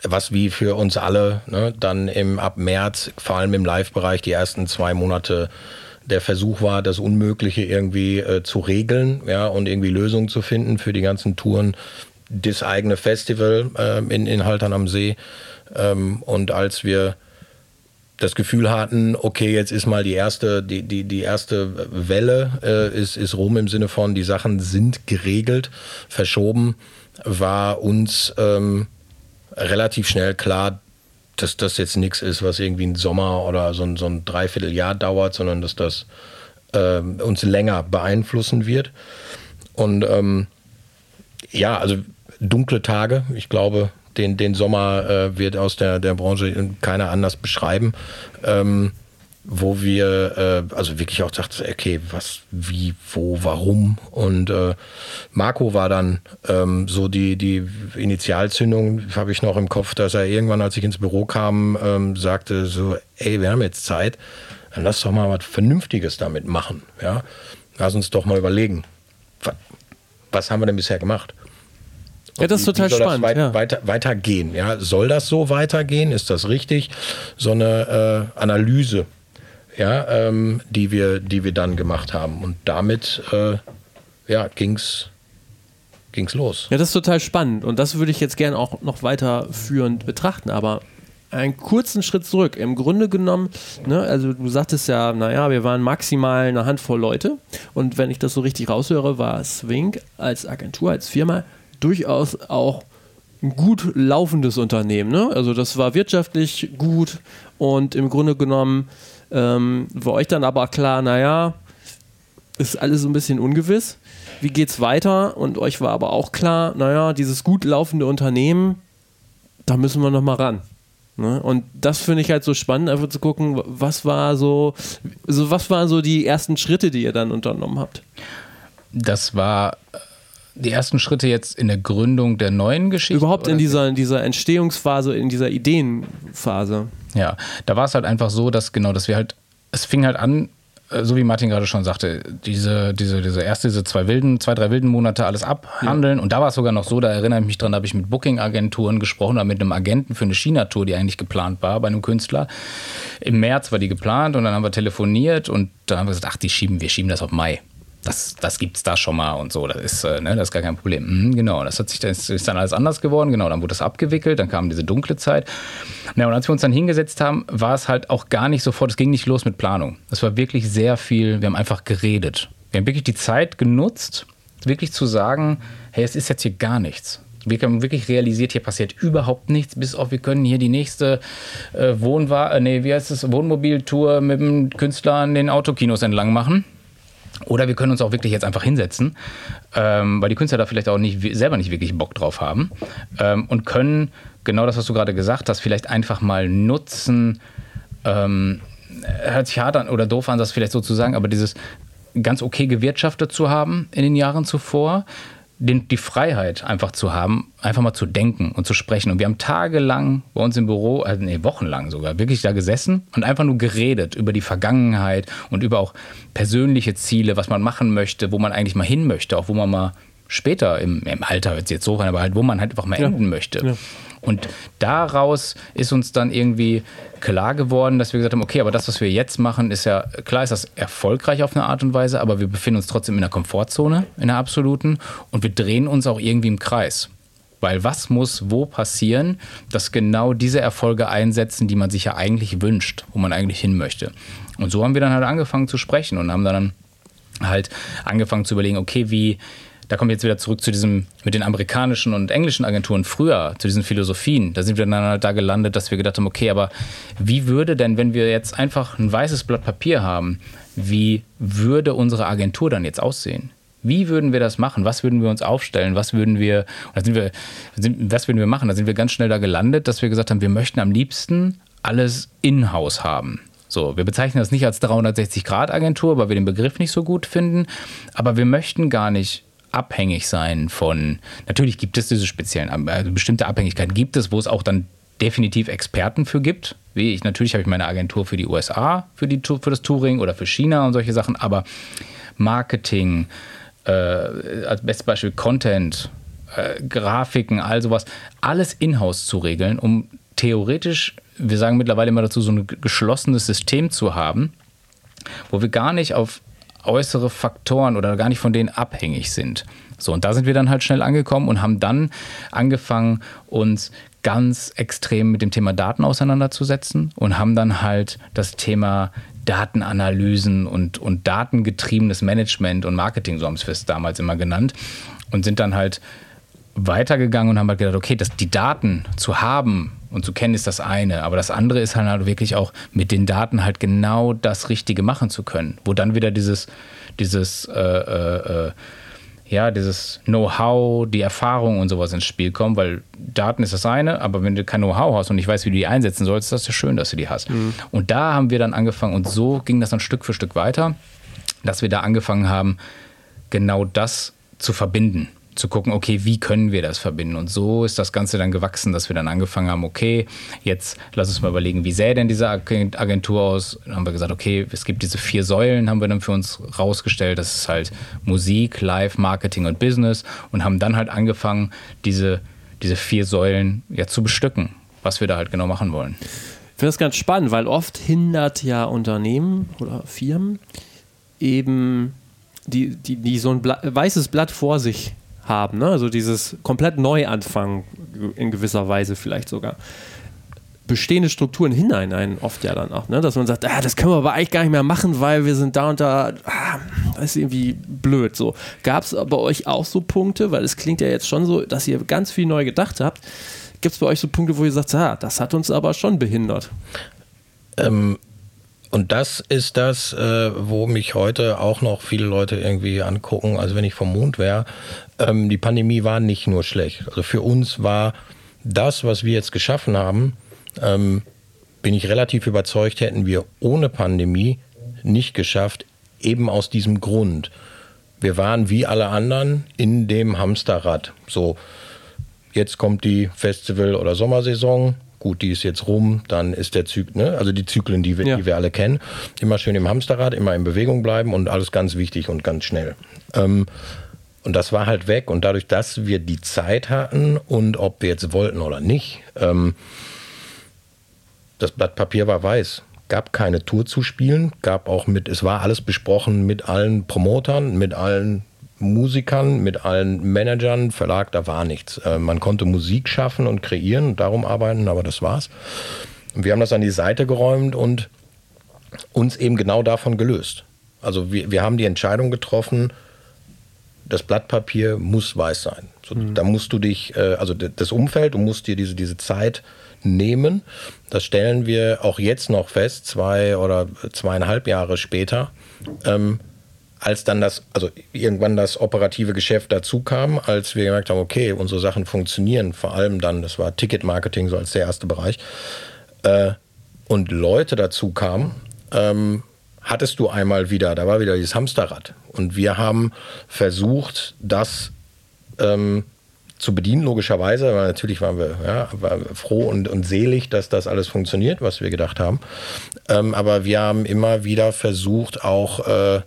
was wie für uns alle ne, dann im, ab März, vor allem im Live-Bereich, die ersten zwei Monate der Versuch war, das Unmögliche irgendwie äh, zu regeln ja, und irgendwie Lösungen zu finden für die ganzen Touren. Das eigene Festival äh, in, in Haltern am See. Ähm, und als wir das Gefühl hatten, okay, jetzt ist mal die erste, die, die, die erste Welle äh, ist, ist rum im Sinne von, die Sachen sind geregelt, verschoben, war uns ähm, relativ schnell klar, dass das jetzt nichts ist, was irgendwie ein Sommer oder so ein, so ein Dreivierteljahr dauert, sondern dass das äh, uns länger beeinflussen wird. Und ähm, ja, also dunkle Tage, ich glaube, den, den Sommer äh, wird aus der, der Branche keiner anders beschreiben. Ähm, wo wir äh, also wirklich auch dachten, okay, was, wie, wo, warum. Und äh, Marco war dann ähm, so die, die Initialzündung, habe ich noch im Kopf, dass er irgendwann, als ich ins Büro kam, ähm, sagte so, ey, wir haben jetzt Zeit, dann lass doch mal was Vernünftiges damit machen. Ja? Lass uns doch mal überlegen, was, was haben wir denn bisher gemacht? Ja, das ist total soll spannend. Das weit, ja. weiter, weitergehen? Ja? Soll das so weitergehen? Ist das richtig? So eine äh, Analyse, ja, ähm, die, wir, die wir dann gemacht haben. Und damit äh, ja, ging's ging's los. Ja, das ist total spannend und das würde ich jetzt gerne auch noch weiterführend betrachten, aber einen kurzen Schritt zurück. Im Grunde genommen, ne, also du sagtest ja, naja, wir waren maximal eine Handvoll Leute und wenn ich das so richtig raushöre, war Swing als Agentur, als Firma durchaus auch ein gut laufendes Unternehmen. Ne? Also das war wirtschaftlich gut und im Grunde genommen ähm, war euch dann aber klar, naja, ist alles so ein bisschen ungewiss. Wie geht's weiter? Und euch war aber auch klar, naja, dieses gut laufende Unternehmen, da müssen wir nochmal ran. Ne? Und das finde ich halt so spannend, einfach zu gucken, was war so, so, was waren so die ersten Schritte, die ihr dann unternommen habt? Das war die ersten Schritte jetzt in der Gründung der neuen Geschichte? Überhaupt in dieser, in dieser Entstehungsphase, in dieser Ideenphase. Ja, da war es halt einfach so, dass genau, dass wir halt, es fing halt an, äh, so wie Martin gerade schon sagte, diese, diese, diese erste, diese zwei wilden, zwei, drei wilden Monate alles abhandeln. Und da war es sogar noch so, da erinnere ich mich dran, da habe ich mit Booking-Agenturen gesprochen oder mit einem Agenten für eine China-Tour, die eigentlich geplant war bei einem Künstler. Im März war die geplant und dann haben wir telefoniert und da haben wir gesagt, ach, die schieben, wir schieben das auf Mai das, das gibt es da schon mal und so. Das ist, äh, ne, das ist gar kein Problem. Mhm, genau, das hat sich das ist dann alles anders geworden. Genau, dann wurde das abgewickelt, dann kam diese dunkle Zeit. Ja, und als wir uns dann hingesetzt haben, war es halt auch gar nicht sofort, es ging nicht los mit Planung. Es war wirklich sehr viel, wir haben einfach geredet. Wir haben wirklich die Zeit genutzt, wirklich zu sagen, hey, es ist jetzt hier gar nichts. Wir haben wirklich realisiert, hier passiert überhaupt nichts, bis auf wir können hier die nächste äh, Wohnwa äh, nee, wie heißt es, Wohnmobiltour mit dem Künstler an den Autokinos entlang machen. Oder wir können uns auch wirklich jetzt einfach hinsetzen, ähm, weil die Künstler da vielleicht auch nicht, selber nicht wirklich Bock drauf haben ähm, und können genau das, was du gerade gesagt hast, vielleicht einfach mal nutzen. Ähm, hört sich hart an oder doof an, das vielleicht so zu sagen, aber dieses ganz okay gewirtschaftet zu haben in den Jahren zuvor, den, die Freiheit einfach zu haben, einfach mal zu denken und zu sprechen. Und wir haben tagelang bei uns im Büro, also nee, wochenlang sogar, wirklich da gesessen und einfach nur geredet über die Vergangenheit und über auch persönliche Ziele, was man machen möchte, wo man eigentlich mal hin möchte, auch wo man mal später im, im Alter es jetzt so rein, aber halt, wo man halt einfach mal ja. enden möchte. Ja. Und daraus ist uns dann irgendwie klar geworden, dass wir gesagt haben, okay, aber das, was wir jetzt machen, ist ja, klar ist das erfolgreich auf eine Art und Weise, aber wir befinden uns trotzdem in der Komfortzone, in der absoluten, und wir drehen uns auch irgendwie im Kreis. Weil was muss wo passieren, dass genau diese Erfolge einsetzen, die man sich ja eigentlich wünscht, wo man eigentlich hin möchte. Und so haben wir dann halt angefangen zu sprechen und haben dann halt angefangen zu überlegen, okay, wie, da kommen wir jetzt wieder zurück zu diesem, mit den amerikanischen und englischen Agenturen früher, zu diesen Philosophien. Da sind wir dann halt da gelandet, dass wir gedacht haben, okay, aber wie würde denn, wenn wir jetzt einfach ein weißes Blatt Papier haben, wie würde unsere Agentur dann jetzt aussehen? Wie würden wir das machen? Was würden wir uns aufstellen? Was würden wir, sind wir, was würden wir machen? Da sind wir ganz schnell da gelandet, dass wir gesagt haben, wir möchten am liebsten alles in-house haben. So, wir bezeichnen das nicht als 360-Grad-Agentur, weil wir den Begriff nicht so gut finden, aber wir möchten gar nicht abhängig sein von, natürlich gibt es diese speziellen, also bestimmte Abhängigkeiten gibt es, wo es auch dann definitiv Experten für gibt. Wie ich, natürlich habe ich meine Agentur für die USA, für, die, für das Touring oder für China und solche Sachen, aber Marketing, äh, als bestes Beispiel Content, äh, Grafiken, all sowas, alles in-house zu regeln, um theoretisch, wir sagen mittlerweile immer dazu, so ein geschlossenes System zu haben, wo wir gar nicht auf äußere Faktoren oder gar nicht von denen abhängig sind. So, und da sind wir dann halt schnell angekommen und haben dann angefangen, uns ganz extrem mit dem Thema Daten auseinanderzusetzen und haben dann halt das Thema Datenanalysen und, und datengetriebenes Management und Marketing, so haben wir es damals immer genannt, und sind dann halt weitergegangen und haben halt gedacht, okay, das, die Daten zu haben und zu kennen ist das eine, aber das andere ist halt wirklich auch mit den Daten halt genau das Richtige machen zu können, wo dann wieder dieses, dieses äh, äh, äh ja, dieses Know-how, die Erfahrung und sowas ins Spiel kommen, weil Daten ist das eine, aber wenn du kein Know-how hast und nicht weißt, wie du die einsetzen sollst, ist das ja schön, dass du die hast. Mhm. Und da haben wir dann angefangen und so ging das dann Stück für Stück weiter, dass wir da angefangen haben, genau das zu verbinden zu gucken, okay, wie können wir das verbinden? Und so ist das Ganze dann gewachsen, dass wir dann angefangen haben, okay, jetzt lass uns mal überlegen, wie sähe denn diese Agentur aus? Dann haben wir gesagt, okay, es gibt diese vier Säulen, haben wir dann für uns rausgestellt. Das ist halt Musik, Live, Marketing und Business und haben dann halt angefangen, diese, diese vier Säulen ja zu bestücken, was wir da halt genau machen wollen. Ich finde das ganz spannend, weil oft hindert ja Unternehmen oder Firmen eben die, die, die so ein Blatt, weißes Blatt vor sich haben. Ne? Also dieses komplett Neuanfangen in gewisser Weise vielleicht sogar. Bestehende Strukturen hindern einen oft ja dann auch, ne? dass man sagt, ah, das können wir aber eigentlich gar nicht mehr machen, weil wir sind da und da, ah, das ist irgendwie blöd. So. Gab es bei euch auch so Punkte, weil es klingt ja jetzt schon so, dass ihr ganz viel neu gedacht habt. Gibt es bei euch so Punkte, wo ihr sagt, ah, das hat uns aber schon behindert? Ähm, und das ist das, äh, wo mich heute auch noch viele Leute irgendwie angucken. Also wenn ich vom Mond wäre, ähm, die Pandemie war nicht nur schlecht. Also für uns war das, was wir jetzt geschaffen haben, ähm, bin ich relativ überzeugt, hätten wir ohne Pandemie nicht geschafft, eben aus diesem Grund. Wir waren wie alle anderen in dem Hamsterrad. So, jetzt kommt die Festival- oder Sommersaison. Gut, die ist jetzt rum, dann ist der Zyklus, ne? also die Zyklen, die wir, ja. die wir alle kennen. Immer schön im Hamsterrad, immer in Bewegung bleiben und alles ganz wichtig und ganz schnell. Ähm, und das war halt weg. Und dadurch, dass wir die Zeit hatten und ob wir jetzt wollten oder nicht, ähm, das Blatt Papier war weiß. Gab keine Tour zu spielen, gab auch mit, es war alles besprochen mit allen Promotern, mit allen Musikern, mit allen Managern, Verlag, da war nichts. Äh, man konnte Musik schaffen und kreieren und darum arbeiten, aber das war's. Und wir haben das an die Seite geräumt und uns eben genau davon gelöst. Also wir, wir haben die Entscheidung getroffen, das Blatt Papier muss weiß sein. So, mhm. Da musst du dich, äh, also das Umfeld, du musst dir diese, diese Zeit nehmen. Das stellen wir auch jetzt noch fest, zwei oder zweieinhalb Jahre später. Ähm, als dann das, also irgendwann das operative Geschäft dazu kam, als wir gemerkt haben, okay, unsere Sachen funktionieren, vor allem dann, das war Ticketmarketing so als der erste Bereich, äh, und Leute dazu kamen, ähm, hattest du einmal wieder, da war wieder dieses Hamsterrad. Und wir haben versucht, das ähm, zu bedienen, logischerweise, weil natürlich waren wir, ja, waren froh und, und selig, dass das alles funktioniert, was wir gedacht haben. Ähm, aber wir haben immer wieder versucht, auch, äh,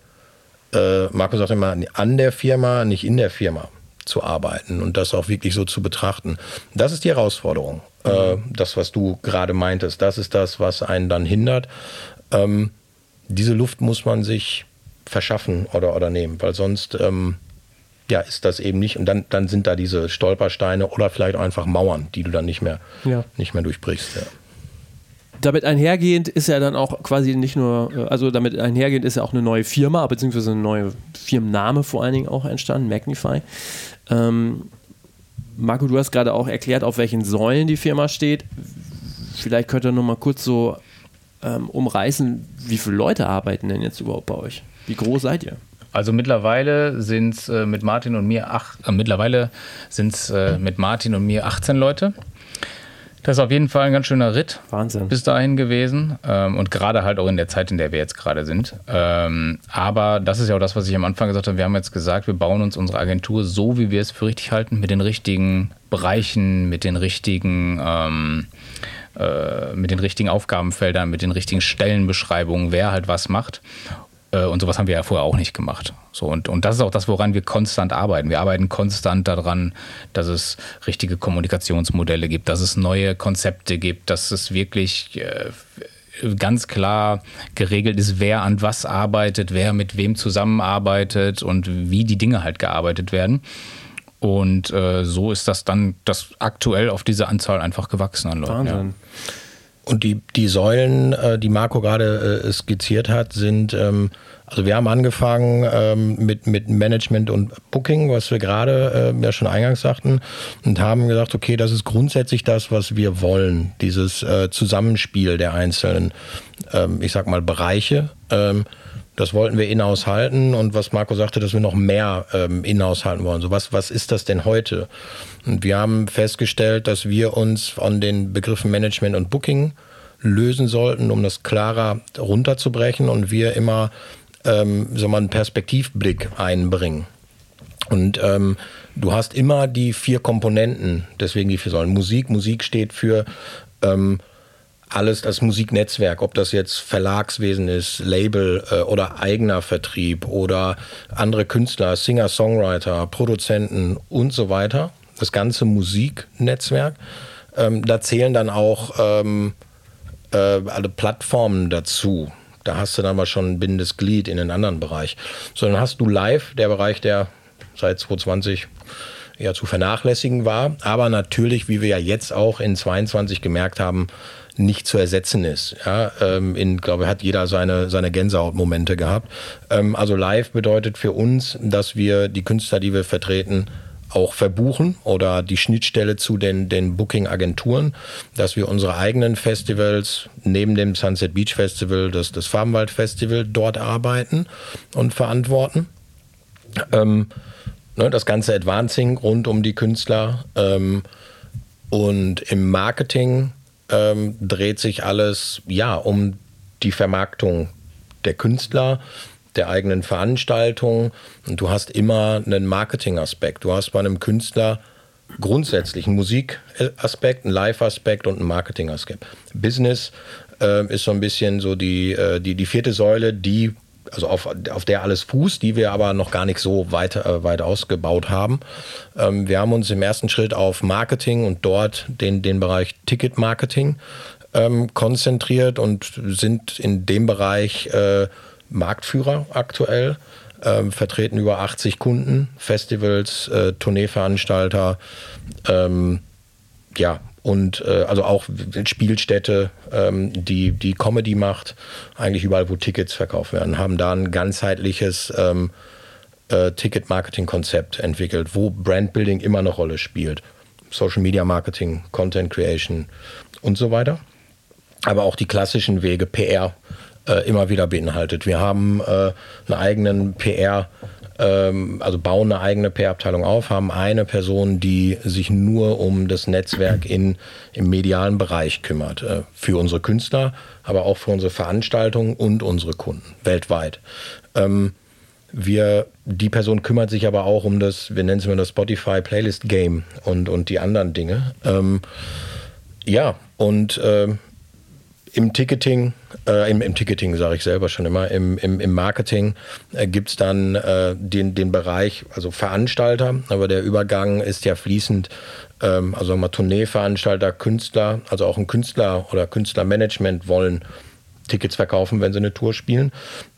äh, Marco sagt immer, an der Firma, nicht in der Firma zu arbeiten und das auch wirklich so zu betrachten. Das ist die Herausforderung. Äh, mhm. das, was du gerade meintest, das ist das, was einen dann hindert. Ähm, diese Luft muss man sich verschaffen oder, oder nehmen, weil sonst ähm, ja, ist das eben nicht. Und dann, dann sind da diese Stolpersteine oder vielleicht einfach Mauern, die du dann nicht mehr, ja. nicht mehr durchbrichst. Ja. Damit einhergehend ist ja dann auch quasi nicht nur, äh, also damit einhergehend ist ja auch eine neue Firma, beziehungsweise eine neue Firmenname vor allen Dingen auch entstanden, Magnify. Ähm, Marco, du hast gerade auch erklärt, auf welchen Säulen die Firma steht. Vielleicht könnt ihr noch mal kurz so ähm, umreißen, wie viele Leute arbeiten denn jetzt überhaupt bei euch? Wie groß seid ihr? Also mittlerweile sind es äh, mit Martin und mir acht, äh, mittlerweile sind es äh, mit Martin und mir 18 Leute. Das ist auf jeden Fall ein ganz schöner Ritt Wahnsinn. bis dahin gewesen ähm, und gerade halt auch in der Zeit, in der wir jetzt gerade sind. Ähm, aber das ist ja auch das, was ich am Anfang gesagt habe. Wir haben jetzt gesagt, wir bauen uns unsere Agentur so, wie wir es für richtig halten, mit den richtigen Bereichen, mit den richtigen ähm, äh, mit den richtigen Aufgabenfeldern, mit den richtigen Stellenbeschreibungen, wer halt was macht. Äh, und sowas haben wir ja vorher auch nicht gemacht. So, und, und das ist auch das, woran wir konstant arbeiten. Wir arbeiten konstant daran, dass es richtige Kommunikationsmodelle gibt, dass es neue Konzepte gibt, dass es wirklich äh, ganz klar geregelt ist, wer an was arbeitet, wer mit wem zusammenarbeitet und wie die Dinge halt gearbeitet werden. Und äh, so ist das dann das aktuell auf diese Anzahl einfach gewachsen an Leuten. Wahnsinn. Ja. Und die, die Säulen, äh, die Marco gerade äh, skizziert hat, sind, ähm, also wir haben angefangen ähm, mit, mit Management und Booking, was wir gerade äh, ja schon eingangs sagten, und haben gesagt, okay, das ist grundsätzlich das, was wir wollen, dieses äh, Zusammenspiel der einzelnen, ähm, ich sag mal, Bereiche. Das wollten wir in-house halten und was Marco sagte, dass wir noch mehr ähm, in-house halten wollen. So was, was ist das denn heute? Und wir haben festgestellt, dass wir uns von den Begriffen Management und Booking lösen sollten, um das klarer runterzubrechen und wir immer ähm, so mal einen Perspektivblick einbringen. Und ähm, du hast immer die vier Komponenten, deswegen die vier Säulen. Musik, Musik steht für ähm, alles das Musiknetzwerk, ob das jetzt Verlagswesen ist, Label äh, oder eigener Vertrieb oder andere Künstler, Singer, Songwriter, Produzenten und so weiter, das ganze Musiknetzwerk. Ähm, da zählen dann auch ähm, äh, alle Plattformen dazu. Da hast du dann mal schon ein bindendes Glied in den anderen Bereich. Sondern hast du live, der Bereich, der seit 2020 eher zu vernachlässigen war, aber natürlich, wie wir ja jetzt auch in 22 gemerkt haben, nicht zu ersetzen ist. Ja, ähm, in, glaube hat jeder seine, seine Gänsehautmomente gehabt. Ähm, also live bedeutet für uns, dass wir die Künstler, die wir vertreten, auch verbuchen oder die Schnittstelle zu den, den Booking-Agenturen, dass wir unsere eigenen Festivals neben dem Sunset Beach Festival, das, das Farbenwald Festival, dort arbeiten und verantworten. Ähm, ne, das ganze Advancing rund um die Künstler ähm, und im Marketing ähm, dreht sich alles ja um die Vermarktung der Künstler, der eigenen Veranstaltung. Und du hast immer einen Marketingaspekt. Du hast bei einem Künstler grundsätzlich einen Musikaspekt, einen Live-Aspekt und einen Marketingaspekt. Business äh, ist so ein bisschen so die, äh, die, die vierte Säule, die also auf, auf der alles fußt, die wir aber noch gar nicht so weit, äh, weit ausgebaut haben. Ähm, wir haben uns im ersten Schritt auf Marketing und dort den, den Bereich Ticket-Marketing ähm, konzentriert und sind in dem Bereich äh, Marktführer aktuell. Ähm, vertreten über 80 Kunden, Festivals, äh, Tourneeveranstalter, ähm, ja, und äh, also auch Spielstätte, ähm, die, die Comedy macht, eigentlich überall, wo Tickets verkauft werden, haben da ein ganzheitliches ähm, äh, Ticket-Marketing-Konzept entwickelt, wo Brandbuilding immer eine Rolle spielt. Social Media Marketing, Content Creation und so weiter. Aber auch die klassischen Wege, PR, äh, immer wieder beinhaltet. Wir haben äh, einen eigenen PR- ähm, also bauen eine eigene PR-Abteilung auf, haben eine Person, die sich nur um das Netzwerk in, im medialen Bereich kümmert. Äh, für unsere Künstler, aber auch für unsere Veranstaltungen und unsere Kunden weltweit. Ähm, wir, die Person kümmert sich aber auch um das, wir nennen es mal das Spotify Playlist Game und, und die anderen Dinge. Ähm, ja, und äh, im Ticketing, äh, im, im, Ticketing sage ich selber schon immer, im, im, im Marketing äh, gibt es dann äh, den, den Bereich, also Veranstalter, aber der Übergang ist ja fließend, ähm, also mal Tourneeveranstalter, Künstler, also auch ein Künstler oder Künstlermanagement wollen Tickets verkaufen, wenn sie eine Tour spielen.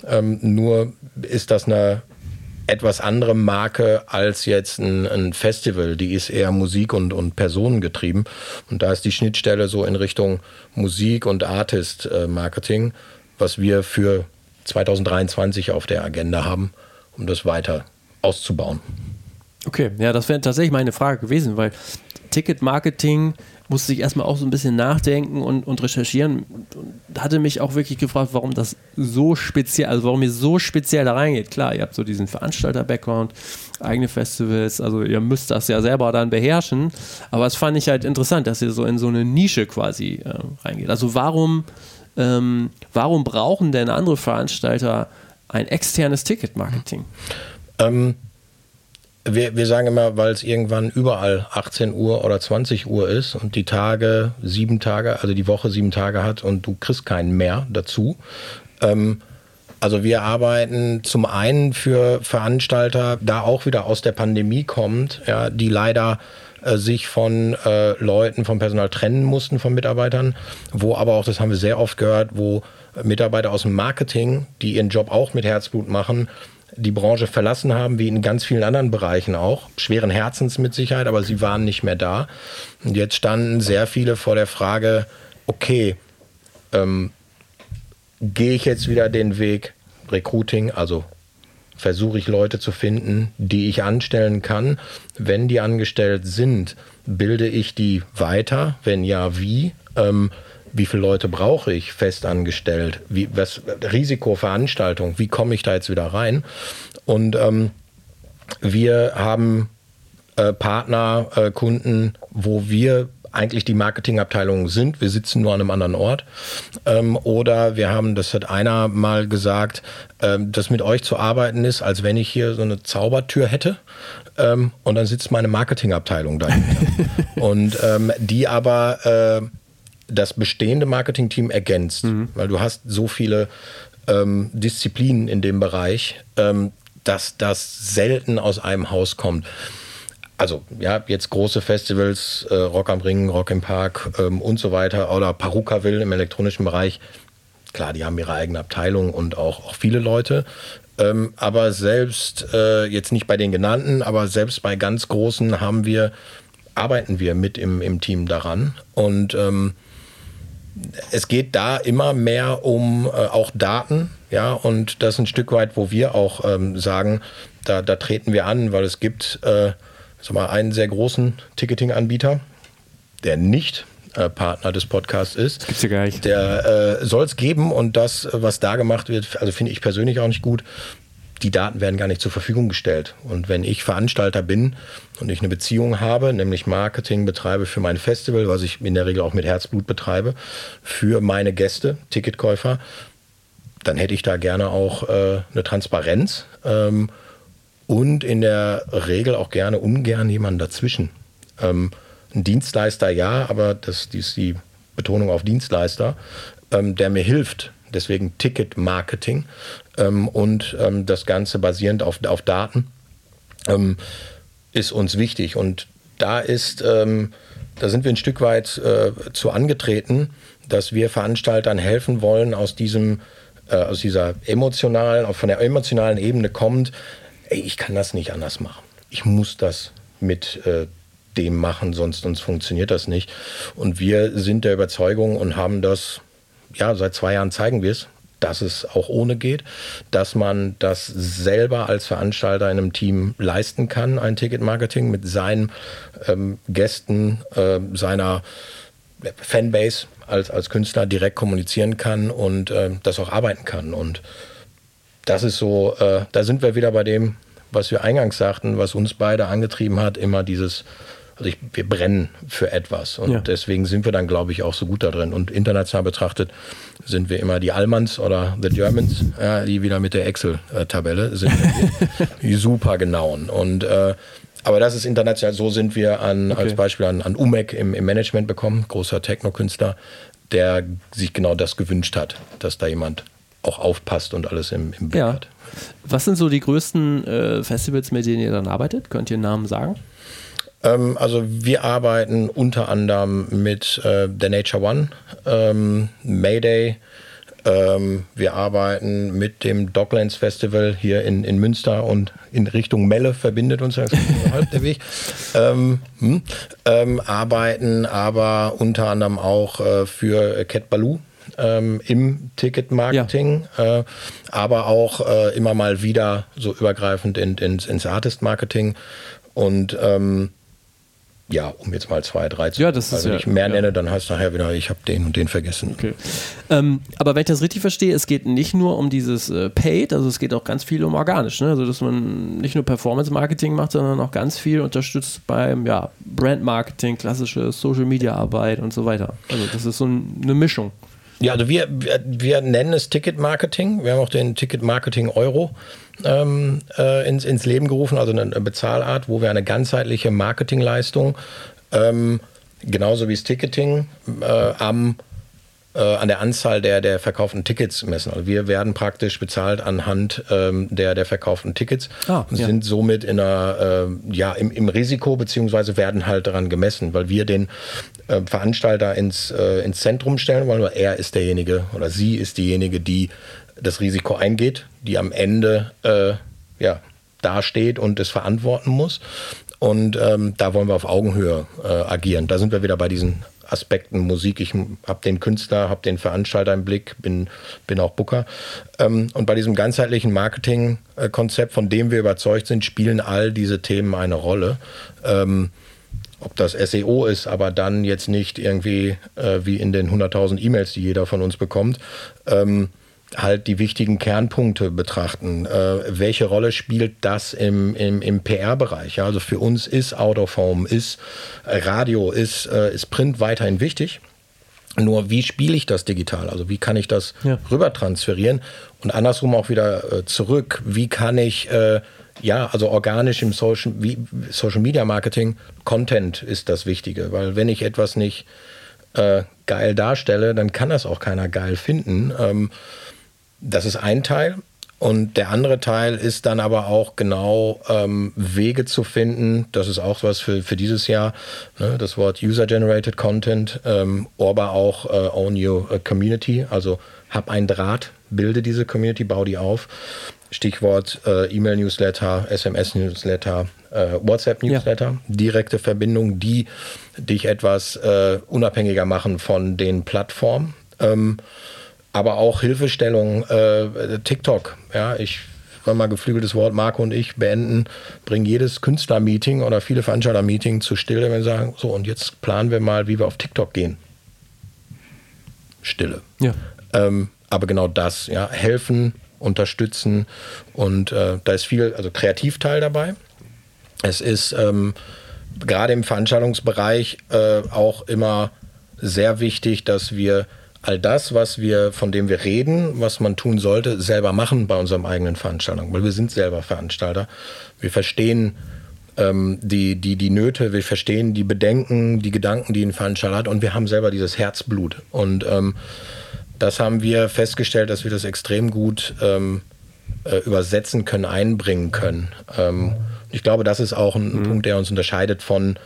Ähm, nur ist das eine etwas andere Marke als jetzt ein, ein, Festival. Die ist eher Musik und, und Personen getrieben. Und da ist die Schnittstelle so in Richtung Musik und Artist-Marketing, was wir für 2023 auf der Agenda haben, um das weiter auszubauen. Okay, ja, das wäre tatsächlich meine Frage gewesen, weil Ticket-Marketing musste ich erstmal auch so ein bisschen nachdenken und, und recherchieren und hatte mich auch wirklich gefragt, warum das so speziell, also warum ihr so speziell da reingeht. Klar, ihr habt so diesen Veranstalter-Background, eigene Festivals, also ihr müsst das ja selber dann beherrschen, aber es fand ich halt interessant, dass ihr so in so eine Nische quasi äh, reingeht. Also warum, ähm, warum brauchen denn andere Veranstalter ein externes Ticket-Marketing? Ähm wir, wir sagen immer, weil es irgendwann überall 18 Uhr oder 20 Uhr ist und die Tage sieben Tage, also die Woche sieben Tage hat und du kriegst keinen mehr dazu. Ähm, also wir arbeiten zum einen für Veranstalter, da auch wieder aus der Pandemie kommt, ja, die leider äh, sich von äh, Leuten, vom Personal trennen mussten, von Mitarbeitern, wo aber auch, das haben wir sehr oft gehört, wo Mitarbeiter aus dem Marketing, die ihren Job auch mit Herzblut machen, die Branche verlassen haben, wie in ganz vielen anderen Bereichen auch. Schweren Herzens mit Sicherheit, aber sie waren nicht mehr da. Und jetzt standen sehr viele vor der Frage, okay, ähm, gehe ich jetzt wieder den Weg Recruiting, also versuche ich Leute zu finden, die ich anstellen kann. Wenn die angestellt sind, bilde ich die weiter? Wenn ja, wie? Ähm, wie viele Leute brauche ich festangestellt? Wie, was, Risikoveranstaltung, wie komme ich da jetzt wieder rein? Und ähm, wir haben äh, Partner, äh, Kunden, wo wir eigentlich die Marketingabteilung sind. Wir sitzen nur an einem anderen Ort. Ähm, oder wir haben, das hat einer mal gesagt, ähm, dass mit euch zu arbeiten ist, als wenn ich hier so eine Zaubertür hätte. Ähm, und dann sitzt meine Marketingabteilung dahinter. und ähm, die aber äh, das bestehende Marketingteam ergänzt, mhm. weil du hast so viele ähm, Disziplinen in dem Bereich, ähm, dass das selten aus einem Haus kommt. Also ja, jetzt große Festivals, äh, Rock am Ring, Rock im Park ähm, und so weiter oder Parukaville im elektronischen Bereich. Klar, die haben ihre eigene Abteilung und auch, auch viele Leute. Ähm, aber selbst, äh, jetzt nicht bei den genannten, aber selbst bei ganz großen haben wir, arbeiten wir mit im, im Team daran. Und ähm, es geht da immer mehr um äh, auch Daten, ja, und das ist ein Stück weit, wo wir auch ähm, sagen, da, da, treten wir an, weil es gibt äh, sag mal, einen sehr großen Ticketing-Anbieter, der nicht äh, Partner des Podcasts ist. Gibt's ja gar nicht. Der äh, soll es geben und das, was da gemacht wird, also finde ich persönlich auch nicht gut die Daten werden gar nicht zur Verfügung gestellt. Und wenn ich Veranstalter bin und ich eine Beziehung habe, nämlich Marketing betreibe für mein Festival, was ich in der Regel auch mit Herzblut betreibe, für meine Gäste, Ticketkäufer, dann hätte ich da gerne auch äh, eine Transparenz ähm, und in der Regel auch gerne ungern jemanden dazwischen. Ähm, ein Dienstleister ja, aber das, das ist die Betonung auf Dienstleister, ähm, der mir hilft, deswegen Ticket-Marketing ähm, und ähm, das Ganze basierend auf, auf Daten ähm, ist uns wichtig. Und da ist, ähm, da sind wir ein Stück weit äh, zu angetreten, dass wir Veranstaltern helfen wollen, aus diesem, äh, aus dieser emotionalen, von der emotionalen Ebene kommt, ey, ich kann das nicht anders machen. Ich muss das mit äh, dem machen, sonst, sonst funktioniert das nicht. Und wir sind der Überzeugung und haben das ja, seit zwei Jahren zeigen wir es, dass es auch ohne geht, dass man das selber als Veranstalter in einem Team leisten kann, ein Ticketmarketing mit seinen ähm, Gästen, äh, seiner Fanbase als, als Künstler direkt kommunizieren kann und äh, das auch arbeiten kann. Und das ist so, äh, da sind wir wieder bei dem, was wir eingangs sagten, was uns beide angetrieben hat, immer dieses also ich, wir brennen für etwas. Und ja. deswegen sind wir dann, glaube ich, auch so gut da drin. Und international betrachtet sind wir immer die Allmanns oder The Germans, ja, die wieder mit der Excel-Tabelle sind die super genauen. Und äh, aber das ist international, so sind wir an, okay. als Beispiel an, an UMEC im, im Management bekommen, großer Techno-Künstler, der sich genau das gewünscht hat, dass da jemand auch aufpasst und alles im, im Blick ja. hat. Was sind so die größten äh, Festivals, mit denen ihr dann arbeitet? Könnt ihr einen Namen sagen? Ähm, also wir arbeiten unter anderem mit äh, der Nature One, ähm, Mayday. Ähm, wir arbeiten mit dem Docklands Festival hier in, in Münster und in Richtung Melle verbindet uns halb der Weg. Ähm, hm, ähm, arbeiten aber unter anderem auch äh, für Cat Baloo. Ähm, im Ticketmarketing, ja. äh, aber auch äh, immer mal wieder so übergreifend in, ins, ins Artist-Marketing. Und ähm, ja, um jetzt mal zwei, drei zu ja, das ist Wenn ja, ich mehr ja. nenne, dann heißt es nachher wieder, ich habe den und den vergessen. Okay. Ähm, aber wenn ich das richtig verstehe, es geht nicht nur um dieses äh, Paid, also es geht auch ganz viel um organisch, ne? also dass man nicht nur Performance-Marketing macht, sondern auch ganz viel unterstützt beim ja, Brand-Marketing, klassische Social-Media-Arbeit und so weiter. Also das ist so ein, eine Mischung. Ja, also wir, wir, wir nennen es Ticket-Marketing. Wir haben auch den Ticket-Marketing-Euro ähm, äh, ins, ins Leben gerufen, also eine Bezahlart, wo wir eine ganzheitliche Marketingleistung, ähm, genauso wie das Ticketing, äh, am an der Anzahl der, der verkauften Tickets messen. Also wir werden praktisch bezahlt anhand ähm, der, der verkauften Tickets Ah, und ja. sind somit in einer, äh, ja, im, im Risiko, beziehungsweise werden halt daran gemessen, weil wir den äh, Veranstalter ins, äh, ins Zentrum stellen wollen, weil er ist derjenige oder sie ist diejenige, die das Risiko eingeht, die am Ende äh, ja, dasteht und es verantworten muss. Und ähm, da wollen wir auf Augenhöhe äh, agieren. Da sind wir wieder bei diesen Aspekten Musik. Ich habe den Künstler, habe den Veranstalter im Blick, bin, bin auch Booker. Ähm, und bei diesem ganzheitlichen Marketingkonzept, von dem wir überzeugt sind, spielen all diese Themen eine Rolle. Ähm, ob das SEO ist, aber dann jetzt nicht irgendwie äh, wie in den 100.000 E-Mails, die jeder von uns bekommt, ähm, halt die wichtigen Kernpunkte betrachten. Äh, welche Rolle spielt das im, im, im PR-Bereich? Ja, also für uns ist Out of Home, ist äh, Radio, ist, äh, ist Print weiterhin wichtig. Nur wie spiele ich das digital? Also wie kann ich das Ja. rüber transferieren und andersrum auch wieder äh, zurück? Wie kann ich äh, ja, also organisch im Social, wie, Social Media Marketing, Content ist das Wichtige, weil wenn ich etwas nicht äh, geil darstelle, dann kann das auch keiner geil finden. Ähm, das ist ein Teil. Und der andere Teil ist dann aber auch genau ähm, Wege zu finden. Das ist auch was für, für dieses Jahr. Ne? Das Wort User-Generated Content, ähm, aber auch äh, Own Your äh, Community. Also hab ein Draht, bilde diese Community, bau die auf. Stichwort äh, E-Mail-Newsletter, SMS-Newsletter, äh, WhatsApp-Newsletter. Direkte Verbindungen, die dich etwas äh, unabhängiger machen von den Plattformen. Ähm, aber auch Hilfestellung, äh, TikTok. Ja, ich war mal geflügeltes Wort, Marco und ich beenden, bringen jedes Künstler-Meeting oder viele Veranstalter-Meeting zu Stille, wenn wir sagen, so und jetzt planen wir mal, wie wir auf TikTok gehen. Stille. Ja. Ähm, aber genau das, ja, helfen, unterstützen und äh, da ist viel, also Kreativteil dabei. Es ist ähm, gerade im Veranstaltungsbereich äh, auch immer sehr wichtig, dass wir all das, was wir, von dem wir reden, was man tun sollte, selber machen bei unserem eigenen Veranstaltung, weil wir sind selber Veranstalter. Wir verstehen ähm, die, die, die Nöte, wir verstehen die Bedenken, die Gedanken, die ein Veranstalter hat und wir haben selber dieses Herzblut. Und ähm, das haben wir festgestellt, dass wir das extrem gut ähm, äh, übersetzen können, einbringen können. Ähm, ich glaube, das ist auch ein Punkt, der uns unterscheidet von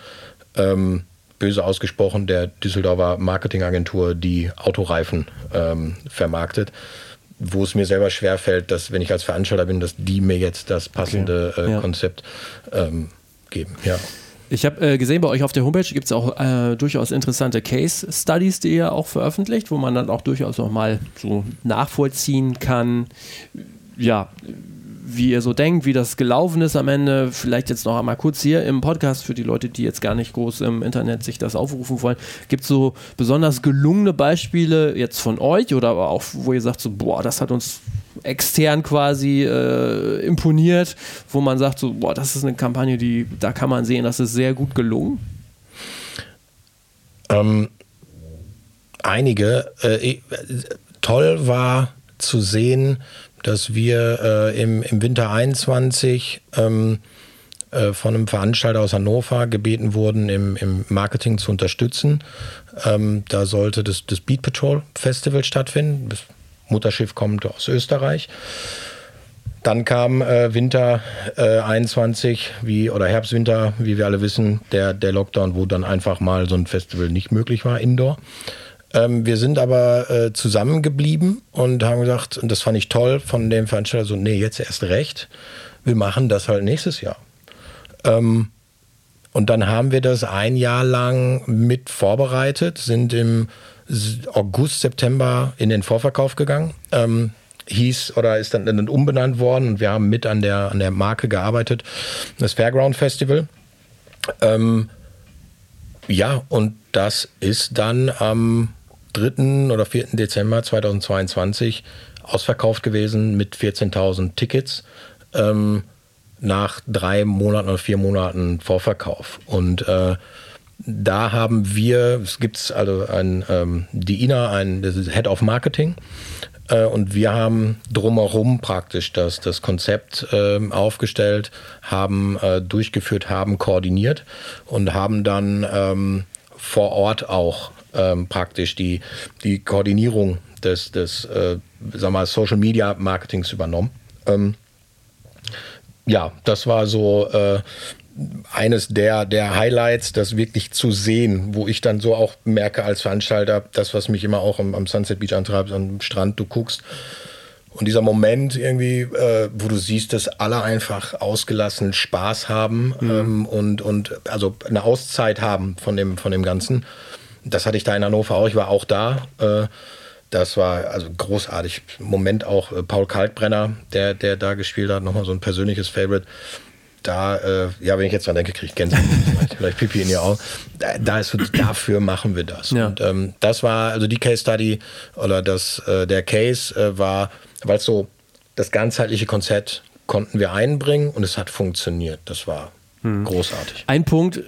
ähm, böse ausgesprochen der Düsseldorfer Marketingagentur, die Autoreifen ähm, vermarktet. Wo es mir selber schwerfällt, dass, wenn ich als Veranstalter bin, dass die mir jetzt das passende Okay. äh, Ja. Konzept ähm, geben. Ja. Ich habe äh, gesehen, bei euch auf der Homepage gibt es auch äh, durchaus interessante Case Studies, die ihr auch veröffentlicht, wo man dann auch durchaus noch mal so nachvollziehen kann, ja, wie ihr so denkt, wie das gelaufen ist am Ende. Vielleicht jetzt noch einmal kurz hier im Podcast für die Leute, die jetzt gar nicht groß im Internet sich das aufrufen wollen. Gibt es so besonders gelungene Beispiele jetzt von euch oder auch, wo ihr sagt, so, boah, das hat uns extern quasi äh, imponiert, wo man sagt, so, boah, das ist eine Kampagne, die, da kann man sehen, das ist sehr gut gelungen. Ähm, einige. Äh, ich- toll war zu sehen, dass wir äh, im, im Winter 21 ähm, äh, von einem Veranstalter aus Hannover gebeten wurden, im, im Marketing zu unterstützen. Ähm, da sollte das, das Beat Patrol Festival stattfinden. Das Mutterschiff kommt aus Österreich. Dann kam äh, Winter äh, 21, wie, oder Herbst-Winter, wie wir alle wissen, der, der Lockdown, wo dann einfach mal so ein Festival nicht möglich war, Indoor. Ähm, wir sind aber äh, zusammengeblieben und haben gesagt, und das fand ich toll von dem Veranstalter, so, nee, jetzt erst recht, wir machen das halt nächstes Jahr. Ähm, und dann haben wir das ein Jahr lang mit vorbereitet, sind im August, September in den Vorverkauf gegangen. Ähm, hieß oder ist dann, dann umbenannt worden und wir haben mit an der, an der Marke gearbeitet, das Fairground Festival. Ähm, ja, und das ist dann am 3. oder 4. Dezember 2022 ausverkauft gewesen mit 14.000 Tickets. Ähm, nach drei Monaten oder vier Monaten Vorverkauf. Und äh, da haben wir, es gibt also ein, ähm, die Ina, ein das ist Head of Marketing, äh, und wir haben drumherum praktisch das, das Konzept ähm, aufgestellt, haben äh, durchgeführt, haben koordiniert und haben dann ähm, vor Ort auch ähm, praktisch die, die Koordinierung des, des äh, sag mal, Social Media Marketings übernommen. Ähm, ja, das war so äh, eines der, der Highlights, das wirklich zu sehen, wo ich dann so auch merke als Veranstalter, das, was mich immer auch am, am Sunset Beach antreibt, am Strand, du guckst. Und dieser Moment irgendwie, äh, wo du siehst, dass alle einfach ausgelassen Spaß haben mhm. ähm, und, und also eine Auszeit haben von dem, von dem Ganzen. Das hatte ich da in Hannover auch. Ich war auch da. Äh, das war also großartig. Moment auch äh, Paul Kaltbrenner, der, der da gespielt hat, nochmal so ein persönliches Favorite da, äh, ja, wenn ich jetzt dran denke, kriege ich Gänsehaut, vielleicht, vielleicht Pipi in die Augen. Da, da ist dafür machen wir das. Ja. Und ähm, das war, also die Case Study oder das, der Case äh, war, weil es so das ganzheitliche Konzept konnten wir einbringen und es hat funktioniert. Das war hm. großartig. Ein Punkt,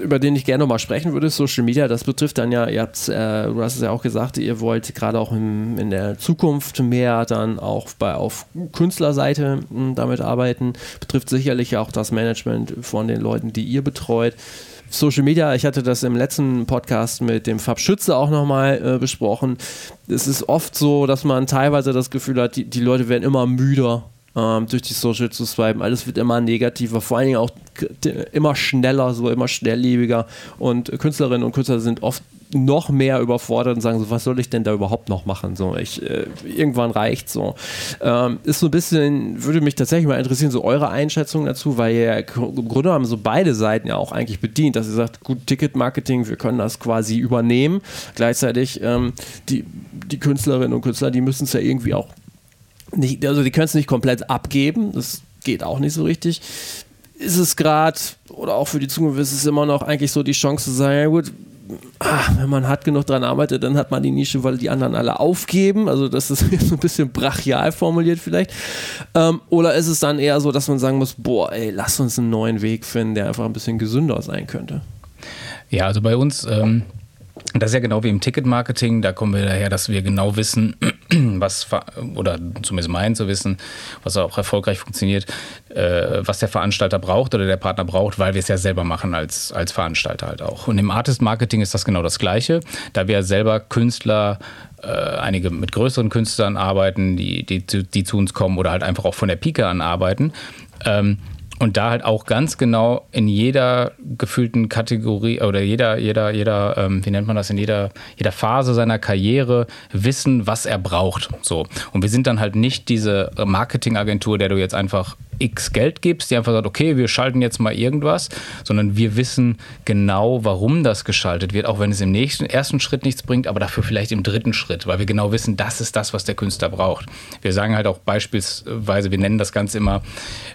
über den ich gerne nochmal sprechen würde, Social Media, das betrifft dann ja, ihr habt, äh, du hast es ja auch gesagt, ihr wollt gerade auch im, in der Zukunft mehr dann auch bei, auf Künstlerseite m, hm, damit arbeiten, betrifft sicherlich auch das Management von den Leuten, die ihr betreut. Social Media, ich hatte das im letzten Podcast mit dem Fab Schütze auch nochmal äh, besprochen. Es ist oft so, dass man teilweise das Gefühl hat, die, die Leute werden immer müder ähm, durch die Social zu swipen. Alles wird immer negativer, vor allen Dingen auch immer schneller, so immer schnelllebiger. Und Künstlerinnen und Künstler sind oft noch mehr überfordert und sagen so, was soll ich denn da überhaupt noch machen? So, ich, äh, irgendwann reicht so. Ähm, ist so ein bisschen, würde mich tatsächlich mal interessieren, so eure Einschätzung dazu, weil ihr im Grunde haben so beide Seiten ja auch eigentlich bedient, dass ihr sagt, gut, Ticketmarketing, wir können das quasi übernehmen. Gleichzeitig ähm, die, die Künstlerinnen und Künstler, die müssen es ja irgendwie auch nicht, also die können es nicht komplett abgeben, das geht auch nicht so richtig. Ist es gerade, oder auch für die Zukunft ist es immer noch eigentlich so die Chance zu sagen, ja gut, ach, wenn man hart genug dran arbeitet, dann hat man die Nische, weil die anderen alle aufgeben. Also das ist jetzt ein bisschen brachial formuliert vielleicht. Ähm, oder ist es dann eher so, dass man sagen muss, boah, ey, lass uns einen neuen Weg finden, der einfach ein bisschen gesünder sein könnte? Ja, also bei uns ähm, das ist ja genau wie im Ticketmarketing, da kommen wir daher, dass wir genau wissen, was, oder zumindest meinen zu wissen, was auch erfolgreich funktioniert, äh, was der Veranstalter braucht oder der Partner braucht, weil wir es ja selber machen als, als Veranstalter halt auch. Und im Artist Marketing ist das genau das Gleiche, da wir selber Künstler äh, einige mit größeren Künstlern arbeiten, die, die, die zu uns kommen oder halt einfach auch von der Pike an arbeiten. Ähm, und da halt auch ganz genau in jeder gefühlten Kategorie oder jeder, jeder, jeder, ähm, wie nennt man das, in jeder, jeder Phase seiner Karriere wissen, was er braucht. So. Und wir sind dann halt nicht diese Marketingagentur, der du jetzt einfach X Geld gibst, die einfach sagt, okay, wir schalten jetzt mal irgendwas, sondern wir wissen genau, warum das geschaltet wird, auch wenn es im nächsten, ersten Schritt nichts bringt, aber dafür vielleicht im dritten Schritt, weil wir genau wissen, das ist das, was der Künstler braucht. Wir sagen halt auch beispielsweise, wir nennen das Ganze immer,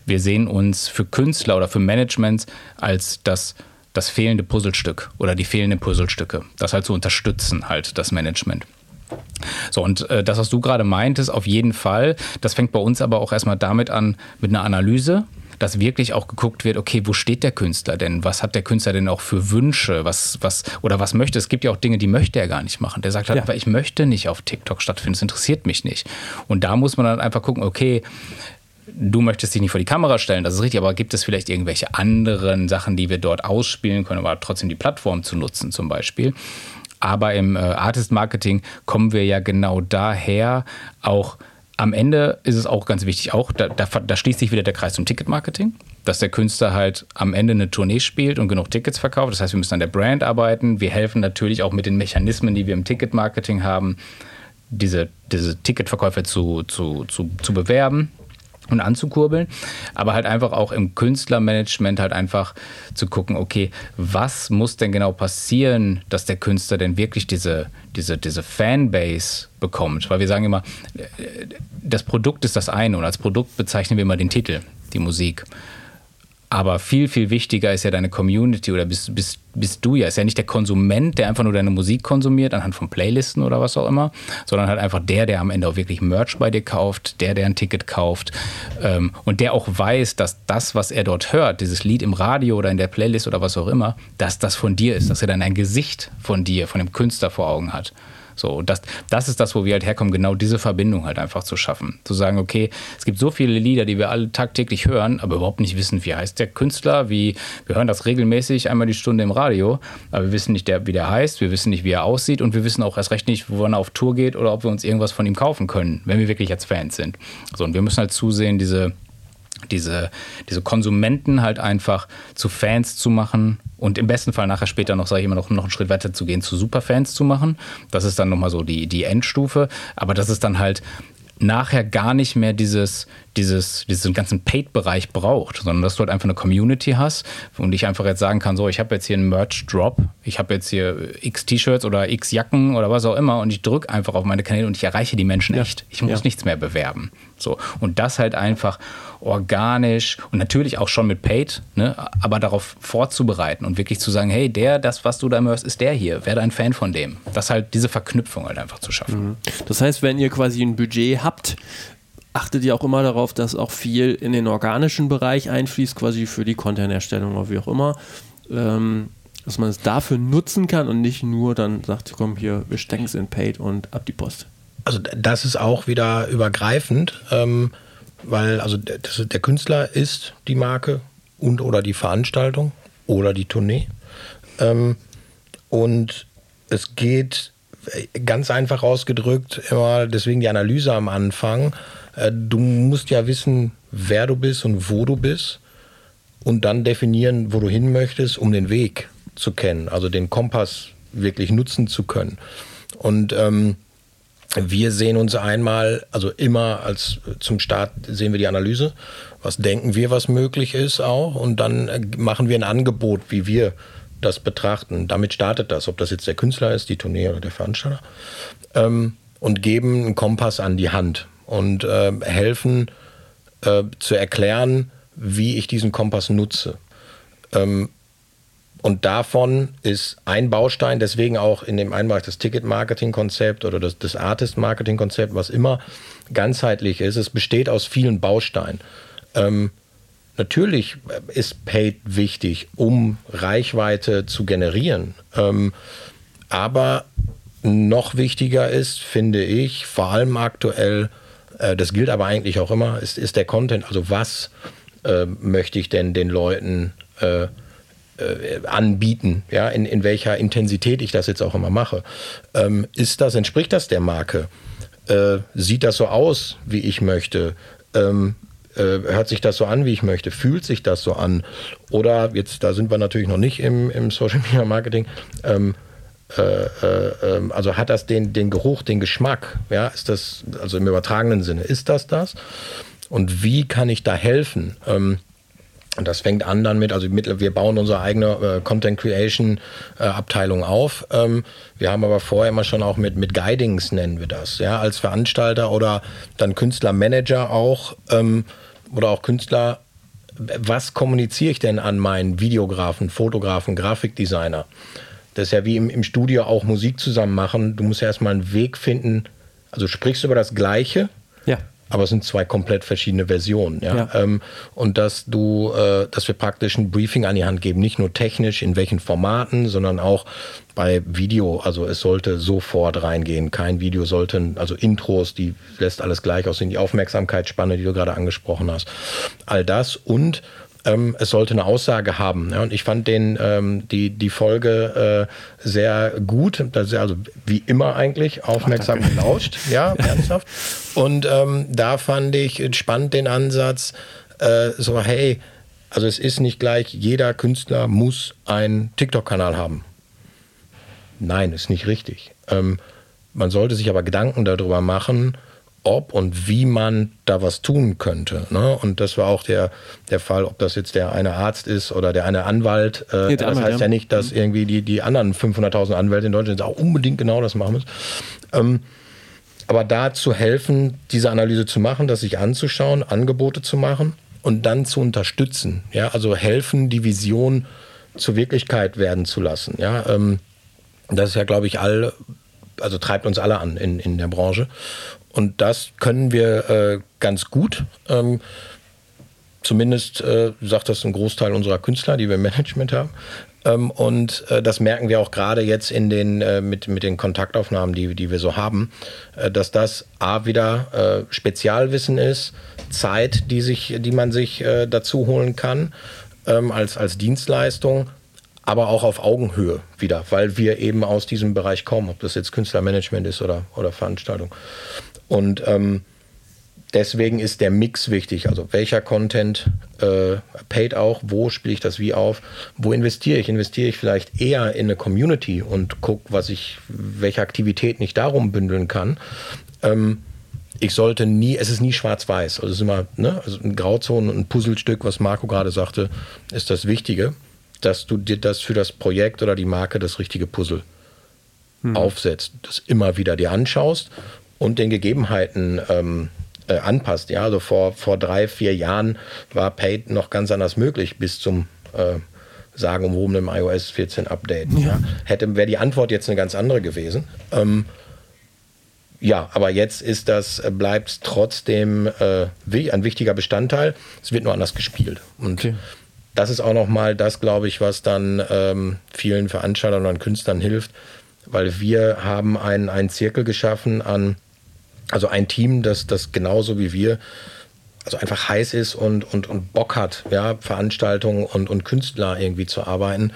wir sehen uns für Künstler oder für Management als das das fehlende Puzzlestück oder die fehlenden Puzzlestücke. Das halt zu unterstützen, halt das Management. So, und äh, das, was du gerade meintest, auf jeden Fall, das fängt bei uns aber auch erstmal damit an, mit einer Analyse dass wirklich auch geguckt wird, okay, wo steht der Künstler denn? Was hat der Künstler denn auch für Wünsche? Was, was, oder was möchte? Es gibt ja auch Dinge, die möchte er gar nicht machen. Der sagt halt ja. einfach, ich möchte nicht auf TikTok stattfinden, es interessiert mich nicht. Und da muss man dann einfach gucken, okay, du möchtest dich nicht vor die Kamera stellen, das ist richtig, aber gibt es vielleicht irgendwelche anderen Sachen, die wir dort ausspielen können, aber trotzdem die Plattform zu nutzen zum Beispiel? Aber im äh, Artist Marketing kommen wir ja genau daher, auch am Ende ist es auch ganz wichtig, auch da, da, da schließt sich wieder der Kreis zum Ticketmarketing, dass der Künstler halt am Ende eine Tournee spielt und genug Tickets verkauft. Das heißt, wir müssen an der Brand arbeiten. Wir helfen natürlich auch mit den Mechanismen, die wir im Ticketmarketing haben, diese, diese Ticketverkäufe zu, zu, zu, zu bewerben und anzukurbeln, aber halt einfach auch im Künstlermanagement halt einfach zu gucken, okay, was muss denn genau passieren, dass der Künstler denn wirklich diese, diese, diese Fanbase bekommt? Weil wir sagen immer, das Produkt ist das eine und als Produkt bezeichnen wir immer den Titel, die Musik. Aber viel, viel wichtiger ist ja deine Community oder bist, bist, bist du ja. Ist ja nicht der Konsument, der einfach nur deine Musik konsumiert, anhand von Playlisten oder was auch immer, sondern halt einfach der, der am Ende auch wirklich Merch bei dir kauft, der, der ein Ticket kauft ähm, und der auch weiß, dass das, was er dort hört, dieses Lied im Radio oder in der Playlist oder was auch immer, dass das von dir ist, dass er dann ein Gesicht von dir, von dem Künstler vor Augen hat. So, und das, das ist das, wo wir halt herkommen, genau diese Verbindung halt einfach zu schaffen. Zu sagen, okay, es gibt so viele Lieder, die wir alle tagtäglich hören, aber überhaupt nicht wissen, wie heißt der Künstler, wie, wir hören das regelmäßig einmal die Stunde im Radio, aber wir wissen nicht, der, wie der heißt, wir wissen nicht, wie er aussieht und wir wissen auch erst recht nicht, wo er auf Tour geht oder ob wir uns irgendwas von ihm kaufen können, wenn wir wirklich jetzt Fans sind. So, und wir müssen halt zusehen, diese, diese, diese Konsumenten halt einfach zu Fans zu machen und im besten Fall nachher später noch, sage ich immer noch, noch einen Schritt weiter zu gehen, zu Superfans zu machen. Das ist dann nochmal so die, die Endstufe. Aber das ist dann halt nachher gar nicht mehr dieses, dieses, diesen ganzen Paid-Bereich braucht, sondern dass du halt einfach eine Community hast und ich einfach jetzt sagen kann, so, ich habe jetzt hier einen Merch-Drop, ich habe jetzt hier x T-Shirts oder x Jacken oder was auch immer und ich drücke einfach auf meine Kanäle und ich erreiche die Menschen ja. echt. Ich muss ja. nichts mehr bewerben. So. Und das halt einfach organisch und natürlich auch schon mit Paid, ne, aber darauf vorzubereiten und wirklich zu sagen, hey, der, das, was du da hörst, ist der hier, werde ein Fan von dem. Das halt diese Verknüpfung halt einfach zu schaffen. Mhm. Das heißt, wenn ihr quasi ein Budget habt, achtet ihr auch immer darauf, dass auch viel in den organischen Bereich einfließt, quasi für die Content-Erstellung oder wie auch immer. Ähm, dass man es dafür nutzen kann und nicht nur dann sagt, komm hier, wir stecken es in Paid und ab die Post. Also das ist auch wieder übergreifend. Ähm, weil also der, der Künstler ist die Marke und oder die Veranstaltung oder die Tournee. Ähm, und es geht ganz einfach ausgedrückt immer, deswegen die Analyse am Anfang. Äh, du musst ja wissen, wer du bist und wo du bist und dann definieren, wo du hin möchtest, um den Weg zu kennen, also den Kompass wirklich nutzen zu können. Und ähm, wir sehen uns einmal, also immer als zum Start sehen wir die Analyse. Was denken wir, was möglich ist auch? Und dann äh, machen wir ein Angebot, wie wir das betrachten. Damit startet das, ob das jetzt der Künstler ist, die Tournee oder der Veranstalter. Ähm, und geben einen Kompass an die Hand und äh, helfen äh, zu erklären, wie ich diesen Kompass nutze. Ähm, und davon ist ein Baustein, deswegen auch in dem einen Bereich das Ticket-Marketing-Konzept oder das, das Artist-Marketing-Konzept, was immer ganzheitlich ist. Es besteht aus vielen Bausteinen. Ähm, natürlich ist Paid wichtig, um Reichweite zu generieren. Ähm, aber noch wichtiger ist, finde ich, vor allem aktuell, äh, das gilt aber eigentlich auch immer, ist, ist der Content. Also was äh, möchte ich denn den Leuten äh, äh, anbieten, ja, in, in welcher Intensität ich das jetzt auch immer mache. Ähm, ist das, entspricht das der Marke? Äh, sieht das so aus, wie ich möchte? Ähm, äh, hört sich das so an, wie ich möchte? Fühlt sich das so an? Oder jetzt, da sind wir natürlich noch nicht im, im Social Media Marketing. Ähm, äh, äh, ähm, also hat das den, den Geruch, den Geschmack? Ja, ist das, also im übertragenen Sinne, ist das das? Und wie kann ich da helfen? Ähm, und das fängt an dann mit, also wir bauen unsere eigene äh, Content Creation äh, Abteilung auf. Ähm, wir haben aber vorher immer schon auch mit, mit Guidings nennen wir das, ja, als Veranstalter oder dann Künstlermanager auch ähm, oder auch Künstler. Was kommuniziere ich denn an meinen Videografen, Fotografen, Grafikdesigner? Das ist ja wie im, im Studio auch Musik zusammen machen. Du musst ja erstmal einen Weg finden. Also sprichst du über das Gleiche, ja aber es sind zwei komplett verschiedene Versionen. Ja? ja. Ähm, und dass du, äh, dass wir praktisch ein Briefing an die Hand geben, nicht nur technisch, in welchen Formaten, sondern auch bei Video. Also es sollte sofort reingehen. Kein Video sollten, also Intros, die lässt alles gleich aussehen, die Aufmerksamkeitsspanne, die du gerade angesprochen hast. All das und ähm, es sollte eine Aussage haben. Ja, und ich fand den, ähm, die, die Folge äh, sehr gut. Also wie immer eigentlich aufmerksam Ach, gelauscht. Ja, ernsthaft. Und ähm, da fand ich spannend den Ansatz, äh, so, hey, also es ist nicht gleich, jeder Künstler muss einen TikTok-Kanal haben. Nein, ist nicht richtig. Ähm, man sollte sich aber Gedanken darüber machen, ob und wie man da was tun könnte. Ne? Und das war auch der, der Fall, ob das jetzt der eine Arzt ist oder der eine Anwalt. Äh, das Anwalt, heißt ja. ja nicht, dass mhm. irgendwie die, die anderen 500.000 Anwälte in Deutschland auch unbedingt genau das machen müssen. Ähm, aber da zu helfen, diese Analyse zu machen, das sich anzuschauen, Angebote zu machen und dann zu unterstützen. Ja? Also helfen, die Vision zur Wirklichkeit werden zu lassen. Ja? Ähm, das ist ja, glaube ich, all, also treibt uns alle an in, in der Branche. Und das können wir äh, ganz gut. Ähm, zumindest äh, sagt das ein Großteil unserer Künstler, die wir im Management haben. Ähm, und äh, das merken wir auch gerade jetzt in den, äh, mit, mit den Kontaktaufnahmen, die, die wir so haben, äh, dass das A wieder äh, Spezialwissen ist, Zeit, die, sich, die man sich äh, dazu holen kann ähm, als, als Dienstleistung, aber auch auf Augenhöhe wieder, weil wir eben aus diesem Bereich kommen, ob das jetzt Künstlermanagement ist oder, oder Veranstaltung. Und ähm, deswegen ist der Mix wichtig. Also welcher Content äh, paid auch, wo spiele ich das wie auf, wo investiere ich? Investiere ich vielleicht eher in eine Community und gucke, was ich, welche Aktivitäten ich darum bündeln kann. Ähm, ich sollte nie, es ist nie schwarz-weiß. Also es ist immer ne, also ein Grauzone, ein Puzzlestück, was Marco gerade sagte, ist das Wichtige, dass du dir das für das Projekt oder die Marke das richtige Puzzle hm. aufsetzt, das immer wieder dir anschaust und den Gegebenheiten ähm, äh, anpasst. Ja, also vor, vor drei, vier Jahren war Paid noch ganz anders möglich bis zum äh, sagenumwobenen iOS 14 Update. Ja. ja. Hätte, wäre die Antwort jetzt eine ganz andere gewesen. Ähm, ja, aber jetzt ist das, äh, bleibt trotzdem äh, ein wichtiger Bestandteil. Es wird nur anders gespielt. Und okay. das ist auch nochmal das, glaube ich, was dann ähm, vielen Veranstaltern und Künstlern hilft, weil wir haben einen, einen Zirkel geschaffen an also ein Team, das, das genauso wie wir also einfach heiß ist und, und, und Bock hat, ja, Veranstaltungen und, und Künstler irgendwie zu arbeiten,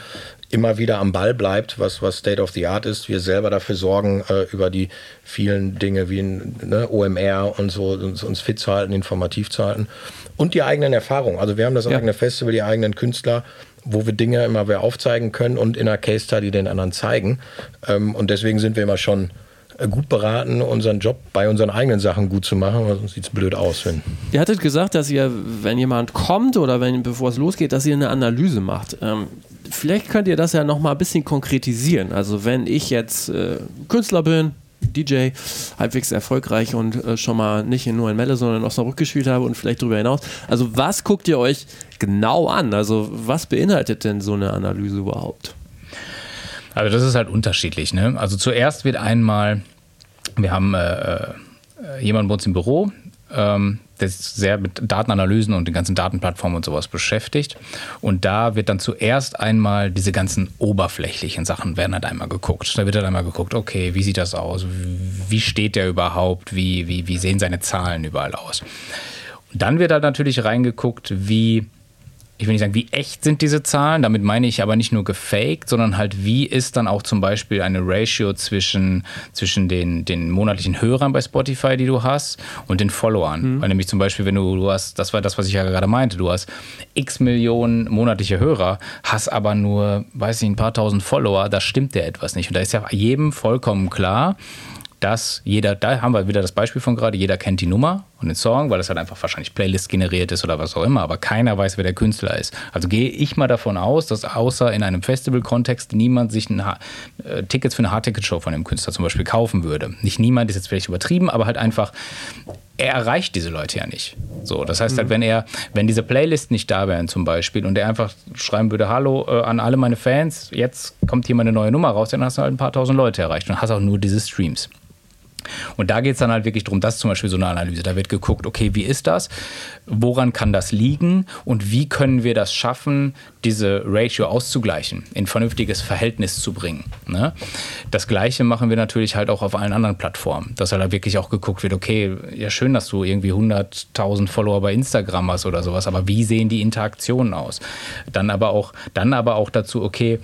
immer wieder am Ball bleibt, was, was State of the Art ist. Wir selber dafür sorgen, äh, über die vielen Dinge wie ne, OMR und so, uns, uns fit zu halten, informativ zu halten. Und die eigenen Erfahrungen. Also wir haben das ja. eigene Festival, die eigenen Künstler, wo wir Dinge immer wieder aufzeigen können und in einer Case Study den anderen zeigen. Ähm, und deswegen sind wir immer schon gut beraten, unseren Job bei unseren eigenen Sachen gut zu machen, weil sonst sieht es blöd aus. Wenn ihr hattet gesagt, dass ihr, wenn jemand kommt oder wenn bevor es losgeht, dass ihr eine Analyse macht. Ähm, vielleicht könnt ihr das ja noch mal ein bisschen konkretisieren. Also wenn ich jetzt äh, Künstler bin, DJ, halbwegs erfolgreich und äh, schon mal nicht nur in Melle, sondern in Osnabrück gespielt habe und vielleicht darüber hinaus. Also was guckt ihr euch genau an? Also was beinhaltet denn so eine Analyse überhaupt? Also das ist halt unterschiedlich. Ne? Also zuerst wird einmal, wir haben äh, äh, jemanden bei uns im Büro, ähm, der sich sehr mit Datenanalysen und den ganzen Datenplattformen und sowas beschäftigt. Und da wird dann zuerst einmal diese ganzen oberflächlichen Sachen werden halt einmal geguckt. Da wird halt einmal geguckt, okay, wie sieht das aus? Wie steht der überhaupt? Wie, wie, wie sehen seine Zahlen überall aus? Und dann wird halt natürlich reingeguckt, wie ich will nicht sagen, wie echt sind diese Zahlen, damit meine ich aber nicht nur gefaked, sondern halt, wie ist dann auch zum Beispiel eine Ratio zwischen, zwischen den, den monatlichen Hörern bei Spotify, die du hast, und den Followern. Mhm. Weil nämlich zum Beispiel, wenn du, du hast, das war das, was ich ja gerade meinte, du hast x Millionen monatliche Hörer, hast aber nur, weiß ich, ein paar tausend Follower, da stimmt der etwas nicht. Und da ist ja jedem vollkommen klar, dass jeder, da haben wir wieder das Beispiel von gerade, jeder kennt die Nummer und den Song, weil das halt einfach wahrscheinlich Playlist generiert ist oder was auch immer, aber keiner weiß, wer der Künstler ist. Also gehe ich mal davon aus, dass außer in einem Festival-Kontext niemand sich äh, Tickets für eine Hardticket-Show von dem Künstler zum Beispiel kaufen würde. Nicht niemand ist jetzt vielleicht übertrieben, aber halt einfach, er erreicht diese Leute ja nicht. So, das heißt halt, mhm. wenn er, wenn diese Playlist nicht da wären zum Beispiel und er einfach schreiben würde, hallo äh, an alle meine Fans, jetzt kommt hier mal eine neue Nummer raus, dann hast du halt ein paar tausend Leute erreicht und hast auch nur diese Streams. Und da geht es dann halt wirklich darum, das ist zum Beispiel so eine Analyse. Da wird geguckt, okay, wie ist das? Woran kann das liegen? Und wie können wir das schaffen, diese Ratio auszugleichen, in vernünftiges Verhältnis zu bringen? Ne? Das Gleiche machen wir natürlich halt auch auf allen anderen Plattformen. Dass halt wirklich auch geguckt wird, okay, ja schön, dass du irgendwie 100.000 Follower bei Instagram hast oder sowas, aber wie sehen die Interaktionen aus? Dann aber auch, dann aber auch dazu, okay,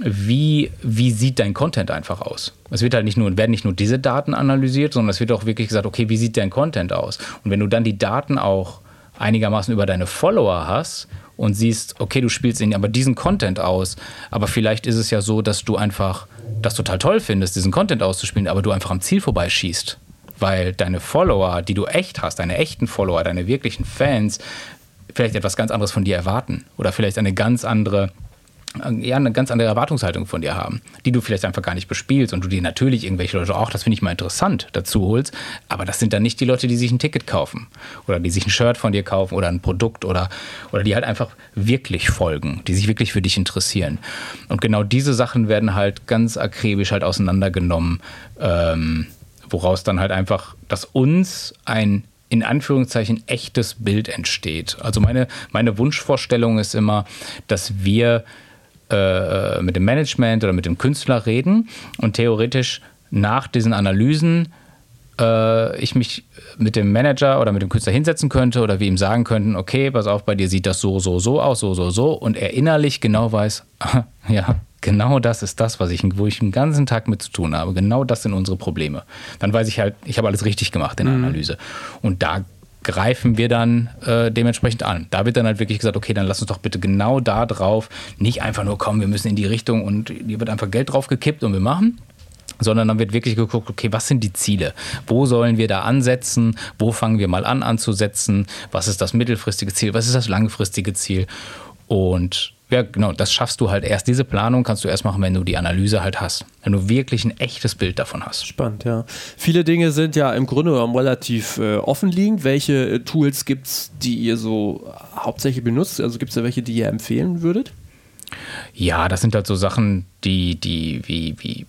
wie, wie sieht dein Content einfach aus? Es wird halt nicht nur, werden nicht nur diese Daten analysiert, sondern es wird auch wirklich gesagt, okay, wie sieht dein Content aus? Und wenn du dann die Daten auch einigermaßen über deine Follower hast und siehst, okay, du spielst ihnen aber diesen Content aus, aber vielleicht ist es ja so, dass du einfach das total toll findest, diesen Content auszuspielen, aber du einfach am Ziel vorbeischießt. Weil deine Follower, die du echt hast, deine echten Follower, deine wirklichen Fans, vielleicht etwas ganz anderes von dir erwarten oder vielleicht eine ganz andere ja, eine ganz andere Erwartungshaltung von dir haben, die du vielleicht einfach gar nicht bespielst und du dir natürlich irgendwelche Leute auch, das finde ich mal interessant, dazu holst, aber das sind dann nicht die Leute, die sich ein Ticket kaufen oder die sich ein Shirt von dir kaufen oder ein Produkt oder, oder die halt einfach wirklich folgen, die sich wirklich für dich interessieren. Und genau diese Sachen werden halt ganz akribisch halt auseinandergenommen, ähm, woraus dann halt einfach, dass uns ein in Anführungszeichen echtes Bild entsteht. Also meine, meine Wunschvorstellung ist immer, dass wir äh, mit dem Management oder mit dem Künstler reden und theoretisch nach diesen Analysen äh, ich mich mit dem Manager oder mit dem Künstler hinsetzen könnte oder wir ihm sagen könnten, okay, pass auf, bei dir sieht das so, so, so aus, so, so, so und er innerlich genau weiß, ja, genau das ist das, was ich, wo ich den ganzen Tag mit zu tun habe. Genau das sind unsere Probleme. Dann weiß ich halt, ich habe alles richtig gemacht in der mhm. Analyse. Und da greifen wir dann äh, dementsprechend an. Da wird dann halt wirklich gesagt, okay, dann lass uns doch bitte genau da drauf, nicht einfach nur kommen, wir müssen in die Richtung und hier wird einfach Geld drauf gekippt und wir machen, sondern dann wird wirklich geguckt, okay, was sind die Ziele? Wo sollen wir da ansetzen? Wo fangen wir mal an anzusetzen? Was ist das mittelfristige Ziel? Was ist das langfristige Ziel? Und ja, genau, das schaffst du halt erst. Diese Planung kannst du erst machen, wenn du die Analyse halt hast. Wenn du wirklich ein echtes Bild davon hast. Spannend, ja. Viele Dinge sind ja im Grunde genommen relativ äh, offenliegend. Welche äh, Tools gibt es, die ihr so hauptsächlich benutzt? Also gibt es da welche, die ihr empfehlen würdet? Ja, das sind halt so Sachen, die, die, wie, wie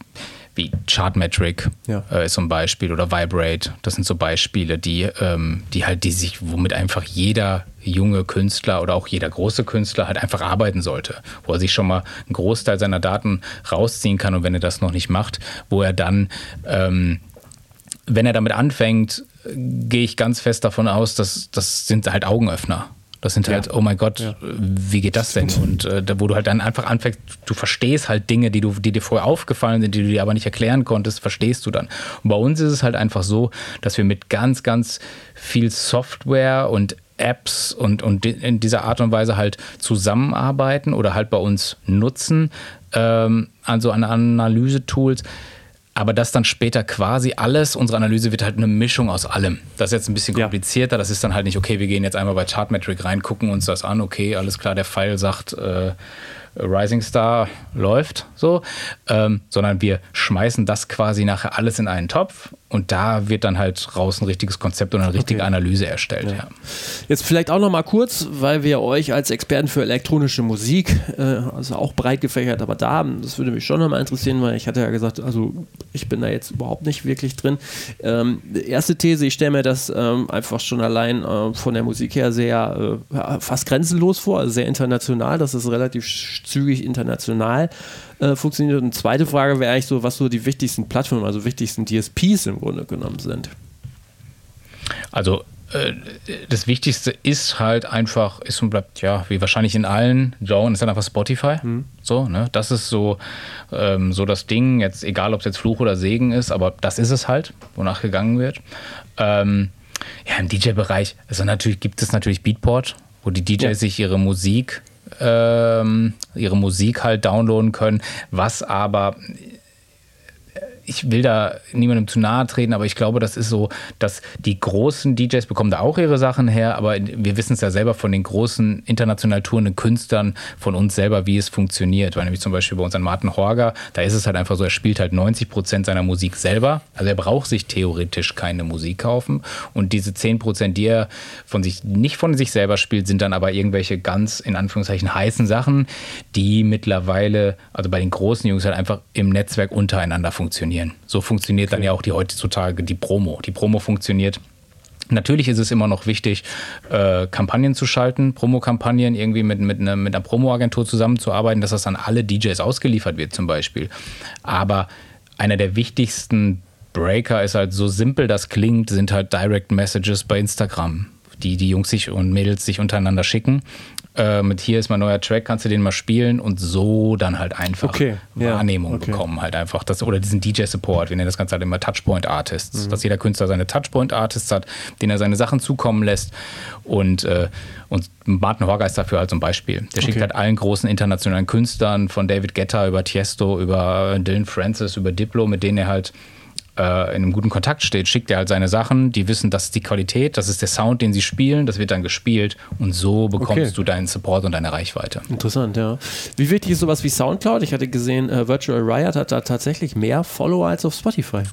wie Chartmetric ja. äh, ist so ein Beispiel oder Vibrate. Das sind so Beispiele, die, ähm, die halt, die sich, womit einfach jeder junge Künstler oder auch jeder große Künstler halt einfach arbeiten sollte, wo er sich schon mal einen Großteil seiner Daten rausziehen kann und wenn er das noch nicht macht, wo er dann, ähm, wenn er damit anfängt, gehe ich ganz fest davon aus, dass das sind halt Augenöffner. Das sind halt, oh mein Gott, ja. wie geht das denn? Und äh, wo du halt dann einfach anfängst, du verstehst halt Dinge, die, du, die dir vorher aufgefallen sind, die du dir aber nicht erklären konntest, verstehst du dann. Und bei uns ist es halt einfach so, dass wir mit ganz, ganz viel Software und Apps und, und in dieser Art und Weise halt zusammenarbeiten oder halt bei uns nutzen ähm, an so Analyse-Tools aber das dann später quasi alles, unsere Analyse wird halt eine Mischung aus allem. Das ist jetzt ein bisschen komplizierter. Ja. Das ist dann halt nicht, okay, wir gehen jetzt einmal bei Chartmetric rein, gucken uns das an, okay, alles klar, der Pfeil sagt, äh, Rising Star läuft, so, ähm, sondern wir schmeißen das quasi nachher alles in einen Topf und da wird dann halt raus ein richtiges Konzept und eine richtige okay. Analyse erstellt. Ja. Ja. Jetzt vielleicht auch noch mal kurz, weil wir euch als Experten für elektronische Musik, äh, also auch breit gefächert, aber da, das würde mich schon noch mal interessieren, weil ich hatte ja gesagt, also ich bin da jetzt überhaupt nicht wirklich drin. Ähm, erste These, ich stelle mir das ähm, einfach schon allein äh, von der Musik her sehr äh, fast grenzenlos vor, also sehr international, das ist relativ zügig international äh, funktioniert. Und zweite Frage wäre eigentlich so, was so die wichtigsten Plattformen, also wichtigsten DSPs im Grunde genommen sind. Also äh, das Wichtigste ist halt einfach, ist und bleibt, ja, wie wahrscheinlich in allen Genres, ist dann einfach Spotify. Mhm. So, ne? Das ist so, ähm, so das Ding, jetzt egal ob es jetzt Fluch oder Segen ist, aber das ist es halt, wonach gegangen wird. Ähm, ja, im DJ-Bereich, also natürlich gibt es natürlich Beatport, wo die DJs ja. sich ihre Musik ähm, ihre Musik halt downloaden können, was aber ich will da niemandem zu nahe treten, aber ich glaube, das ist so, dass die großen DJs bekommen da auch ihre Sachen her, aber wir wissen es ja selber von den großen international tourenden Künstlern, von uns selber, wie es funktioniert. Weil nämlich zum Beispiel bei uns an Martin Horger, da ist es halt einfach so, er spielt halt 90 Prozent seiner Musik selber. Also er braucht sich theoretisch keine Musik kaufen. Und diese 10 Prozent, die er von sich, nicht von sich selber spielt, sind dann aber irgendwelche ganz, in Anführungszeichen, heißen Sachen, die mittlerweile, also bei den großen Jungs halt einfach im Netzwerk untereinander funktionieren funktionieren. So funktioniert okay. dann ja auch die heutzutage die Promo. Die Promo funktioniert Natürlich ist es immer noch wichtig, äh, Kampagnen zu schalten, Promo-Kampagnen irgendwie mit, mit, ne, mit einer Promo-Agentur zusammenzuarbeiten, dass das an alle DJs ausgeliefert wird zum Beispiel. Aber einer der wichtigsten Breaker ist halt so simpel das klingt, sind halt Direct Messages bei Instagram, die die Jungs sich und Mädels sich untereinander schicken äh, mit hier ist mein neuer Track, kannst du den mal spielen und so dann halt einfach okay, Wahrnehmung ja, okay. bekommen halt einfach. Das, oder diesen DJ-Support, wir nennen das Ganze halt immer Touchpoint-Artists, mhm. dass jeder Künstler seine Touchpoint-Artists hat, denen er seine Sachen zukommen lässt und, äh, und Martin Horger ist dafür halt so ein Beispiel. Der schickt halt allen großen internationalen Künstlern, von David Guetta über Tiesto, über Dylan Francis, über Diplo, mit denen er halt äh, in einem guten Kontakt steht, schickt er halt seine Sachen, die wissen, das ist die Qualität, das ist der Sound, den sie spielen, das wird dann gespielt und so bekommst okay. du deinen Support und deine Reichweite. Interessant, ja. Wie wichtig ist sowas wie Soundcloud? Ich hatte gesehen, äh, Virtual Riot hat da tatsächlich mehr Follower als auf Spotify.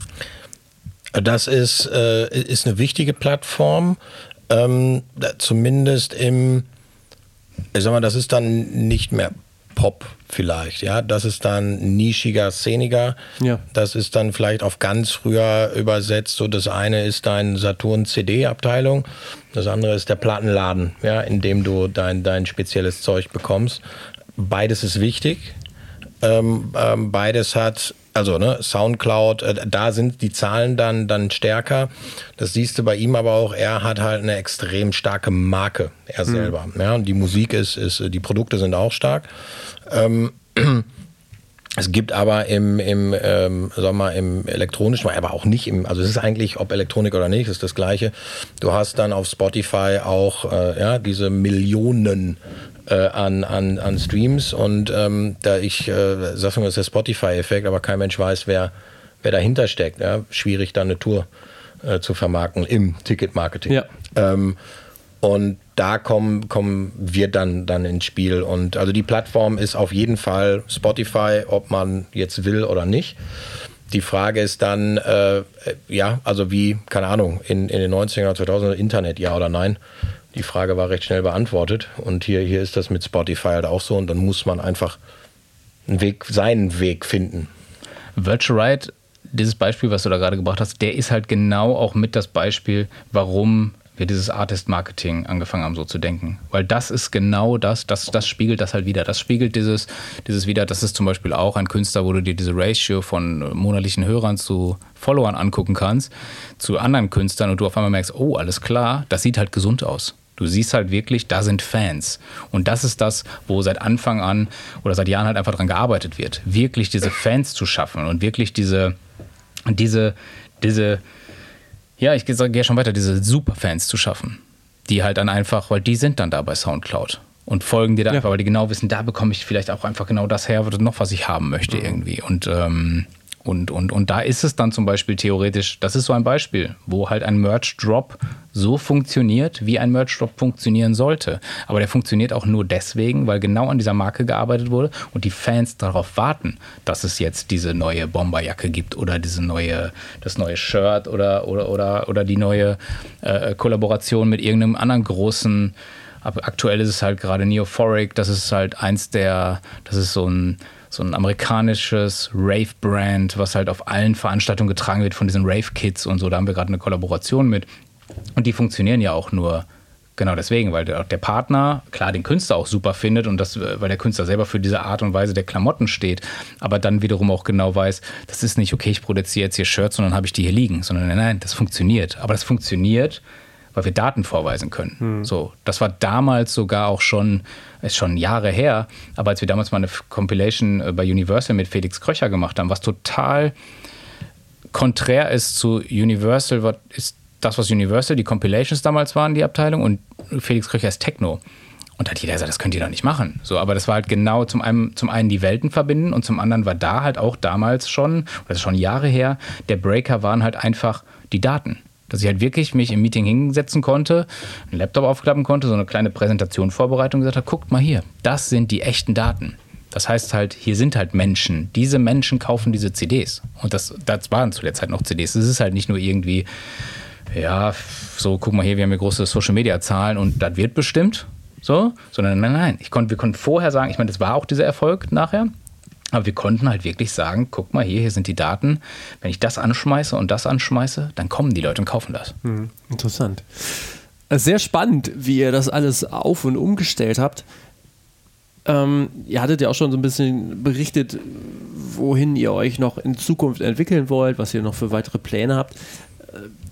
Das ist, äh, ist eine wichtige Plattform, ähm, zumindest im, ich sag mal, das ist dann nicht mehr Pop vielleicht, ja. Das ist dann nischiger, szeniger. Ja. Das ist dann vielleicht auf ganz früher übersetzt. So das eine ist dein Saturn CD-Abteilung, das andere ist der Plattenladen, ja, in dem du dein, dein spezielles Zeug bekommst. beides ist wichtig. Ähm, ähm, beides hat, also ne, Soundcloud, äh, da sind die Zahlen dann, dann stärker. Das siehst du bei ihm aber auch, er hat halt eine extrem starke Marke, er selber. Ja, und die Musik ist, ist, die Produkte sind auch stark. Ähm, es gibt aber im, im, ähm, mal, im elektronischen, aber auch nicht im, also es ist eigentlich, ob Elektronik oder nicht, ist das Gleiche. Du hast dann auf Spotify auch äh, ja, diese Millionen äh, an, an, an Streams und ähm, da ich äh, sag mal, das ist der Spotify-Effekt, aber kein Mensch weiß, wer, wer dahinter steckt. Ja? Schwierig, da eine Tour äh, zu vermarkten im Ticket-Marketing. Ja. Ähm, und da kommen, kommen wir dann, dann ins Spiel. Und also die Plattform ist auf jeden Fall Spotify, ob man jetzt will oder nicht. Die Frage ist dann, äh, ja, also wie, keine Ahnung, in, in den 90er oder 2000er Internet, ja oder nein. Die Frage war recht schnell beantwortet. Und hier, hier ist das mit Spotify halt auch so. Und dann muss man einfach einen Weg, seinen Weg finden. Virtual Ride, dieses Beispiel, was du da gerade gebracht hast, der ist halt genau auch mit das Beispiel, warum wir dieses Artist-Marketing angefangen haben, so zu denken. Weil das ist genau das, das, das spiegelt das halt wieder. Das spiegelt dieses, dieses wieder, das ist zum Beispiel auch ein Künstler, wo du dir diese Ratio von monatlichen Hörern zu Followern angucken kannst, zu anderen Künstlern und du auf einmal merkst, oh, alles klar, das sieht halt gesund aus. Du siehst halt wirklich, da sind Fans. Und das ist das, wo seit Anfang an oder seit Jahren halt einfach dran gearbeitet wird. Wirklich diese Fans zu schaffen und wirklich diese, diese, diese, ja, ich gehe schon weiter, diese Superfans zu schaffen. Die halt dann einfach, weil die sind dann da bei Soundcloud und folgen dir da Ja. einfach, weil die genau wissen, da bekomme ich vielleicht auch einfach genau das her, noch was ich haben möchte irgendwie. Und, ähm, und, und, und da ist es dann zum Beispiel theoretisch, das ist so ein Beispiel, wo halt ein Merch-Drop so funktioniert, wie ein Merch-Drop funktionieren sollte. Aber der funktioniert auch nur deswegen, weil genau an dieser Marke gearbeitet wurde und die Fans darauf warten, dass es jetzt diese neue Bomberjacke gibt oder diese neue, das neue Shirt oder, oder, oder, oder die neue äh, Kollaboration mit irgendeinem anderen großen aktuell ist es halt gerade Neophoric, das ist halt eins der, das ist so ein, so ein amerikanisches Rave-Brand, was halt auf allen Veranstaltungen getragen wird von diesen Rave-Kids und so. Da haben wir gerade eine Kollaboration mit. Und die funktionieren ja auch nur genau deswegen, weil der, Partner klar den Künstler auch super findet und das, weil der Künstler selber für diese Art und Weise der Klamotten steht, aber dann wiederum auch genau weiß, das ist nicht, okay, ich produziere jetzt hier Shirts und dann habe ich die hier liegen, sondern nein, nein, das funktioniert. Aber das funktioniert, weil wir Daten vorweisen können. So, das war damals sogar auch schon, ist schon Jahre her, aber als wir damals mal eine Compilation äh, bei Universal mit Felix Kröcher gemacht haben, was total konträr ist zu Universal, was ist das, was Universal, die Compilations damals waren, die Abteilung, und Felix Kröcher ist Techno. Und da hat jeder gesagt, das könnt ihr doch nicht machen. So, aber das war halt genau zum einen, zum einen die Welten verbinden und zum anderen war da halt auch damals schon, das ist schon Jahre her, der Breaker waren halt einfach die Daten. Dass ich halt wirklich mich im Meeting hinsetzen konnte, einen Laptop aufklappen konnte, so eine kleine Präsentation vorbereitet und gesagt habe, guckt mal hier, das sind die echten Daten. Das heißt halt, hier sind halt Menschen. Diese Menschen kaufen diese CDs. Und das, das waren zu der Zeit noch CDs. Es ist halt nicht nur irgendwie, ja, so guck mal hier, wir haben hier große Social Media Zahlen und das wird bestimmt. So, sondern nein, nein. Ich konnte, wir konnten vorher sagen, ich meine, das war auch dieser Erfolg nachher. Aber wir konnten halt wirklich sagen, guck mal hier, hier sind die Daten. Wenn ich das anschmeiße und das anschmeiße, dann kommen die Leute und kaufen das. Interessant. Sehr spannend, wie ihr das alles auf und umgestellt habt. Ähm, ihr hattet ja auch schon so ein bisschen berichtet, wohin ihr euch noch in Zukunft entwickeln wollt, was ihr noch für weitere Pläne habt.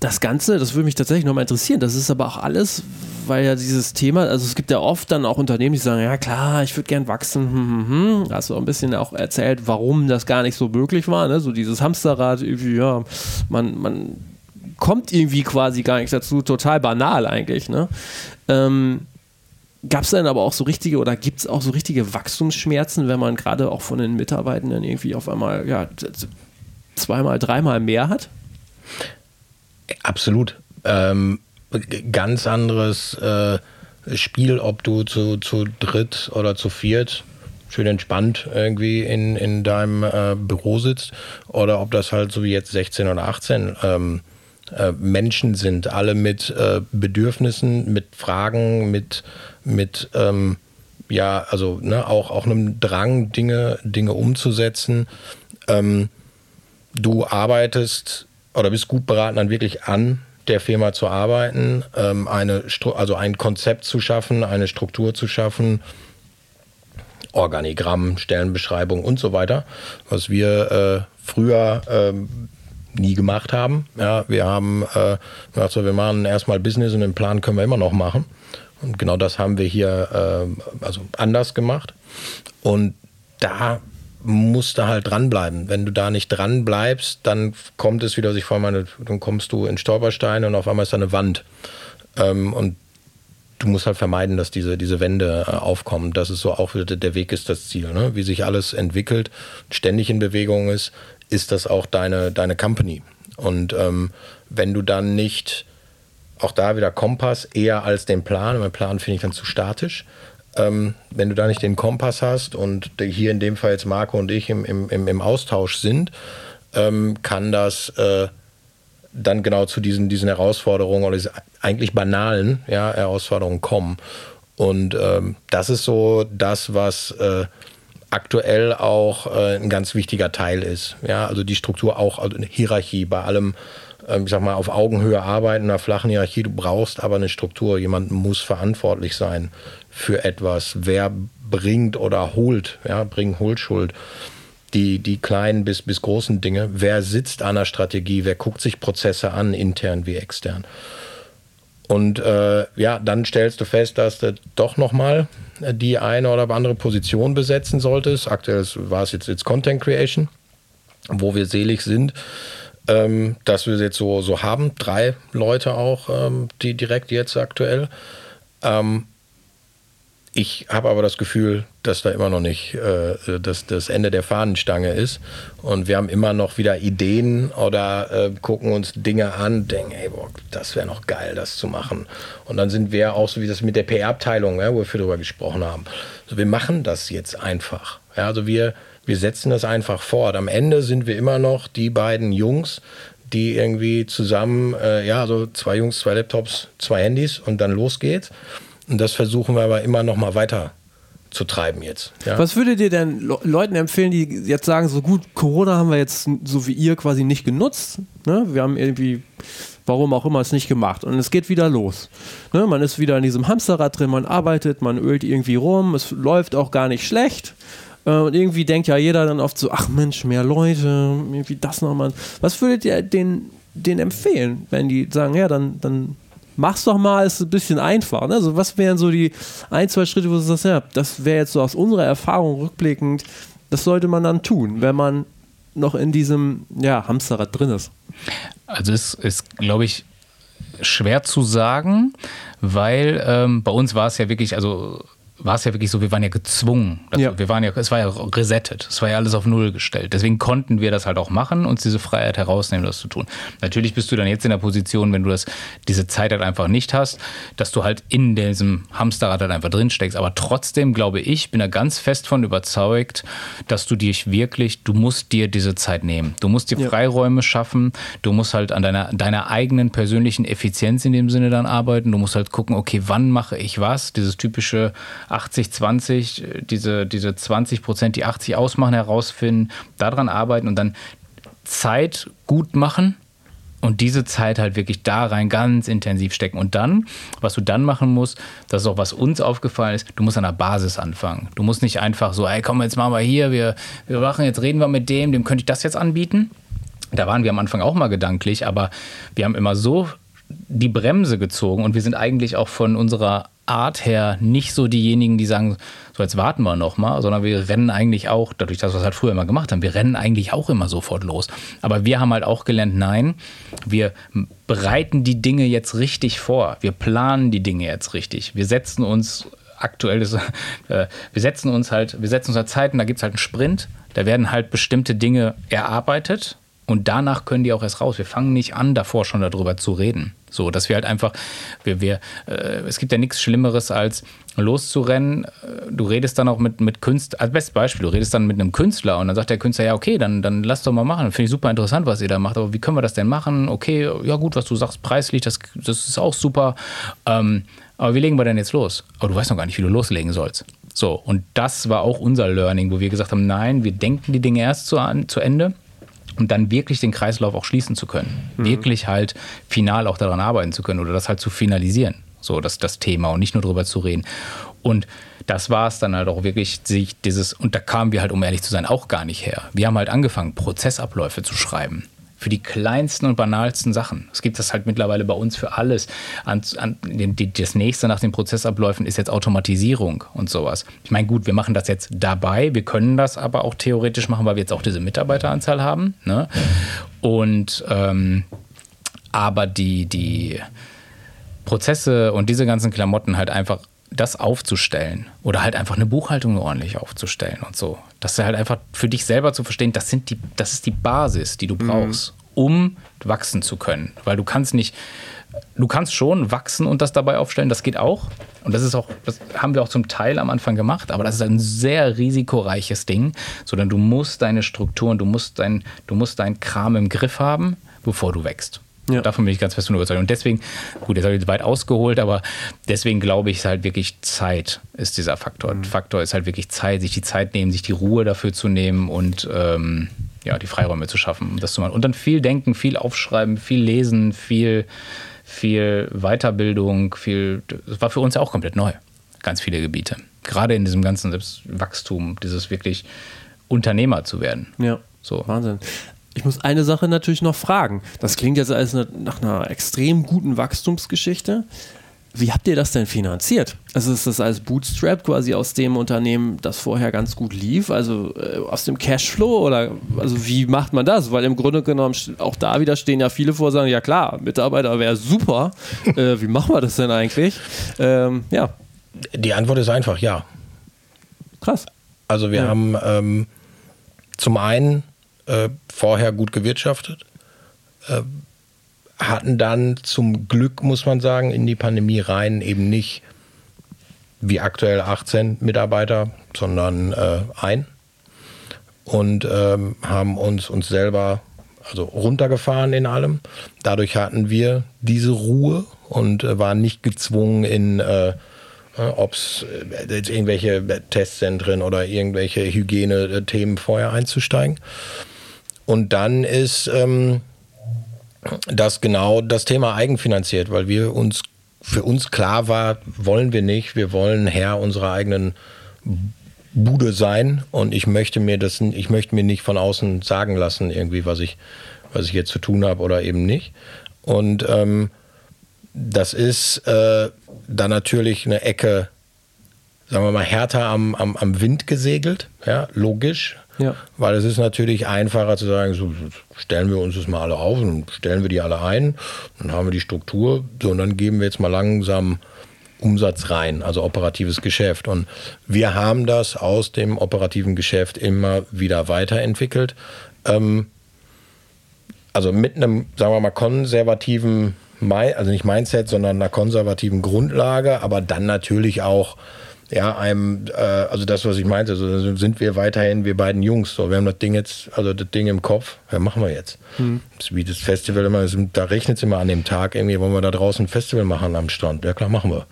Das Ganze, das würde mich tatsächlich nochmal interessieren. Das ist aber auch alles, weil ja dieses Thema, also es gibt ja oft dann auch Unternehmen, die sagen, ja klar, ich würde gern wachsen. Hm, hm, hm. Hast du auch ein bisschen auch erzählt, warum das gar nicht so möglich war. Ne? So dieses Hamsterrad, irgendwie, ja, man, man kommt irgendwie quasi gar nicht dazu, total banal eigentlich. Ne? Ähm, Gab es dann aber auch so richtige oder gibt es auch so richtige Wachstumsschmerzen, wenn man gerade auch von den Mitarbeitenden irgendwie auf einmal ja, zweimal, dreimal mehr hat? Absolut. Ähm, ganz anderes äh, Spiel, ob du zu, zu dritt oder zu viert schön entspannt irgendwie in, in deinem äh, Büro sitzt oder ob das halt so wie jetzt 16 oder 18 ähm, äh, Menschen sind, alle mit äh, Bedürfnissen, mit Fragen, mit, mit ähm, ja, also ne, auch, auch einem Drang, Dinge, Dinge umzusetzen. Ähm, du arbeitest oder bist gut beraten, dann wirklich an der Firma zu arbeiten, ähm, eine, also ein Konzept zu schaffen, eine Struktur zu schaffen Organigramm, Stellenbeschreibung und so weiter, was wir äh, früher ähm, nie gemacht haben. Ja, wir haben äh, gesagt, so, wir machen erstmal Business und den Plan können wir immer noch machen. Und genau das haben wir hier äh, also anders gemacht. Und da musst du halt dranbleiben. Wenn du da nicht dran bleibst, dann kommt es wieder, was ich vorhin meine, dann kommst du in Stolpersteine und auf einmal ist da eine Wand. Ähm, und du musst halt vermeiden, dass diese, diese Wände äh, aufkommen. Das ist so auch wieder der Weg ist das Ziel. Ne? Wie sich alles entwickelt, ständig in Bewegung ist, ist das auch deine, deine Company. Und ähm, wenn du dann nicht, auch da wieder Kompass eher als den Plan, mein Plan finde ich dann zu statisch, ähm, wenn du da nicht den Kompass hast und hier in dem Fall jetzt Marco und ich im, im, im Austausch sind, ähm, kann das äh, dann genau zu diesen, diesen Herausforderungen oder eigentlich banalen ja, Herausforderungen kommen. Und ähm, das ist so das, was äh, aktuell auch äh, ein ganz wichtiger Teil ist. Ja, also die Struktur auch, also eine Hierarchie bei allem, ich sag mal, auf Augenhöhe arbeiten, einer flachen Hierarchie. Du brauchst aber eine Struktur. Jemand muss verantwortlich sein für etwas. Wer bringt oder holt, ja, bringt, holt Schuld die, die kleinen bis, bis großen Dinge. Wer sitzt an der Strategie? Wer guckt sich Prozesse an, intern wie extern? Und äh, ja, dann stellst du fest, dass du doch nochmal die eine oder andere Position besetzen solltest. Aktuell war es jetzt, jetzt Content Creation, wo wir selig sind, ähm, dass wir jetzt so, so haben. Drei Leute auch, ähm, die direkt jetzt aktuell. Ähm, ich habe aber das Gefühl, dass da immer noch nicht äh, das, das Ende der Fahnenstange ist. Und wir haben immer noch wieder Ideen oder äh, gucken uns Dinge an, denken, hey, boah, das wäre noch geil, das zu machen. Und dann sind wir auch so wie das mit der PR-Abteilung, ja, wo wir darüber gesprochen haben. Also wir machen das jetzt einfach. Ja, also wir, wir setzen das einfach fort. Am Ende sind wir immer noch die beiden Jungs, die irgendwie zusammen, äh, ja, so zwei Jungs, zwei Laptops, zwei Handys und dann los geht's. Und das versuchen wir aber immer noch mal weiter zu treiben jetzt. Ja? Was würdet ihr denn Le Leuten empfehlen, die jetzt sagen, so gut, Corona haben wir jetzt so wie ihr quasi nicht genutzt. Ne? Wir haben irgendwie, warum auch immer, es nicht gemacht. Und es geht wieder los. Ne? Man ist wieder in diesem Hamsterrad drin, man arbeitet, man ölt irgendwie rum, es läuft auch gar nicht schlecht. Äh, und irgendwie denkt ja jeder dann oft so, ach Mensch, mehr Leute, irgendwie das nochmal. Was würdet ihr denen, denen empfehlen, wenn die sagen, ja, dann, dann mach's doch mal, ist ein bisschen einfach. Also was wären so die ein, zwei Schritte, wo du sagst, ja, das wäre jetzt so aus unserer Erfahrung rückblickend, das sollte man dann tun, wenn man noch in diesem ja, Hamsterrad drin ist. Also es ist, glaube ich, schwer zu sagen, weil ähm, bei uns war es ja wirklich, also war es ja wirklich so, wir waren ja gezwungen. Also ja. Wir waren ja, es war ja resettet, es war ja alles auf Null gestellt. Deswegen konnten wir das halt auch machen, uns diese Freiheit herausnehmen, das zu tun. Natürlich bist du dann jetzt in der Position, wenn du das, diese Zeit halt einfach nicht hast, dass du halt in diesem Hamsterrad halt einfach drin steckst. Aber trotzdem glaube ich, bin da ganz fest von überzeugt, dass du dich wirklich, du musst dir diese Zeit nehmen. Du musst dir ja. Freiräume schaffen, du musst halt an deiner, deiner eigenen persönlichen Effizienz in dem Sinne dann arbeiten. Du musst halt gucken, okay, wann mache ich was? Dieses typische 80, 20, diese, diese 20 Prozent, die 80 ausmachen, herausfinden, daran arbeiten und dann Zeit gut machen und diese Zeit halt wirklich da rein ganz intensiv stecken. Und dann, was du dann machen musst, das ist auch was uns aufgefallen ist, du musst an der Basis anfangen. Du musst nicht einfach so, ey, komm, jetzt machen wir hier, wir, wir machen, jetzt reden wir mit dem, dem könnte ich das jetzt anbieten. Da waren wir am Anfang auch mal gedanklich, aber wir haben immer so die Bremse gezogen und wir sind eigentlich auch von unserer Art her nicht so diejenigen, die sagen, so jetzt warten wir noch mal, sondern wir rennen eigentlich auch, dadurch, dass wir es halt früher immer gemacht haben, wir rennen eigentlich auch immer sofort los. Aber wir haben halt auch gelernt, nein, wir bereiten die Dinge jetzt richtig vor, wir planen die Dinge jetzt richtig, wir setzen uns aktuell, äh, wir setzen uns halt, wir setzen uns halt Zeiten, da gibt es halt einen Sprint, da werden halt bestimmte Dinge erarbeitet und danach können die auch erst raus. Wir fangen nicht an, davor schon darüber zu reden. So, dass wir halt einfach, wir, wir, äh, es gibt ja nichts Schlimmeres als loszurennen. Du redest dann auch mit, mit Künstler, als bestes Beispiel, du redest dann mit einem Künstler und dann sagt der Künstler, ja, okay, dann, dann lass doch mal machen. Finde ich super interessant, was ihr da macht, aber wie können wir das denn machen? Okay, ja gut, was du sagst, preislich, das, das ist auch super. Ähm, aber wie legen wir denn jetzt los? Aber du weißt noch gar nicht, wie du loslegen sollst. So, und das war auch unser Learning, wo wir gesagt haben, nein, wir denken die Dinge erst zu, an, zu Ende und dann wirklich den Kreislauf auch schließen zu können. Mhm. Wirklich halt final auch daran arbeiten zu können oder das halt zu finalisieren. So, das, das Thema und nicht nur drüber zu reden. Und das war es dann halt auch wirklich, sich dieses, und da kamen wir halt, um ehrlich zu sein, auch gar nicht her. Wir haben halt angefangen, Prozessabläufe zu schreiben für die kleinsten und banalsten Sachen. Es gibt das halt mittlerweile bei uns für alles. An, an, das nächste nach den Prozessabläufen ist jetzt Automatisierung und sowas. Ich meine, gut, wir machen das jetzt dabei, wir können das aber auch theoretisch machen, weil wir jetzt auch diese Mitarbeiteranzahl haben. Ne? Und ähm, aber die, die Prozesse und diese ganzen Klamotten halt einfach das aufzustellen oder halt einfach eine Buchhaltung ordentlich aufzustellen und so. Das ist halt einfach für dich selber zu verstehen, das, sind die, das ist die Basis, die du mhm. brauchst, mhm. um wachsen zu können. Weil du kannst nicht, du kannst schon wachsen und das dabei aufstellen, das geht auch. Und das ist auch, das haben wir auch zum Teil am Anfang gemacht, aber das ist ein sehr risikoreiches Ding, sondern du musst deine Strukturen, du musst dein, du musst deinen Kram im Griff haben, bevor du wächst. Ja. Davon bin ich ganz fest von überzeugt. Und deswegen, gut, jetzt habe ich weit ausgeholt, aber deswegen glaube ich, ist halt wirklich Zeit ist dieser Faktor. Mhm. Faktor ist halt wirklich Zeit, sich die Zeit nehmen, sich die Ruhe dafür zu nehmen und ähm, ja, die Freiräume zu schaffen, um das zu machen. Und dann viel denken, viel aufschreiben, viel lesen, viel, viel Weiterbildung, viel. Das war für uns ja auch komplett neu. Ganz viele Gebiete. Gerade in diesem ganzen Wachstum, dieses wirklich Unternehmer zu werden. Ja. So. Wahnsinn. Ich muss eine Sache natürlich noch fragen. Das klingt jetzt als eine, nach einer extrem guten Wachstumsgeschichte. Wie habt ihr das denn finanziert? Also ist das als Bootstrap quasi aus dem Unternehmen, das vorher ganz gut lief, also äh, aus dem Cashflow oder also wie macht man das? Weil im Grunde genommen auch da wieder stehen ja viele vor, sagen ja klar, Mitarbeiter wäre super. äh, wie machen wir das denn eigentlich? Ähm, ja. Die Antwort ist einfach ja. Krass. Also wir ja. haben ähm, zum einen äh, vorher gut gewirtschaftet, äh, hatten dann zum Glück, muss man sagen, in die Pandemie rein eben nicht wie aktuell 18 Mitarbeiter, sondern äh, ein und ähm, haben uns uns selber also runtergefahren in allem. Dadurch hatten wir diese Ruhe und äh, waren nicht gezwungen in äh, ob es äh, irgendwelche Testzentren oder irgendwelche Hygienethemen vorher einzusteigen. Und dann ist ähm, das genau das Thema eigenfinanziert, weil wir uns für uns klar war, wollen wir nicht, wir wollen Herr unserer eigenen Bude sein und ich möchte mir das, ich möchte mir nicht von außen sagen lassen, irgendwie, was ich, was ich jetzt zu tun habe oder eben nicht. Und ähm, das ist äh, dann natürlich eine Ecke, sagen wir mal, härter am, am, am Wind gesegelt, ja, logisch. Ja. Weil es ist natürlich einfacher zu sagen, so stellen wir uns das mal alle auf und stellen wir die alle ein, dann haben wir die Struktur, so und dann geben wir jetzt mal langsam Umsatz rein, also operatives Geschäft. Und wir haben das aus dem operativen Geschäft immer wieder weiterentwickelt. Ähm, also mit einem, sagen wir mal, konservativen, also nicht Mindset, sondern einer konservativen Grundlage, aber dann natürlich auch ja, einem, äh, also das, was ich meinte, also sind wir weiterhin, wir beiden Jungs, so, wir haben das Ding jetzt, also das Ding im Kopf, ja, machen wir jetzt. Mhm. Das wie das Festival immer, da rechnet es immer an dem Tag, irgendwie wollen wir da draußen ein Festival machen am Strand, ja klar, machen wir.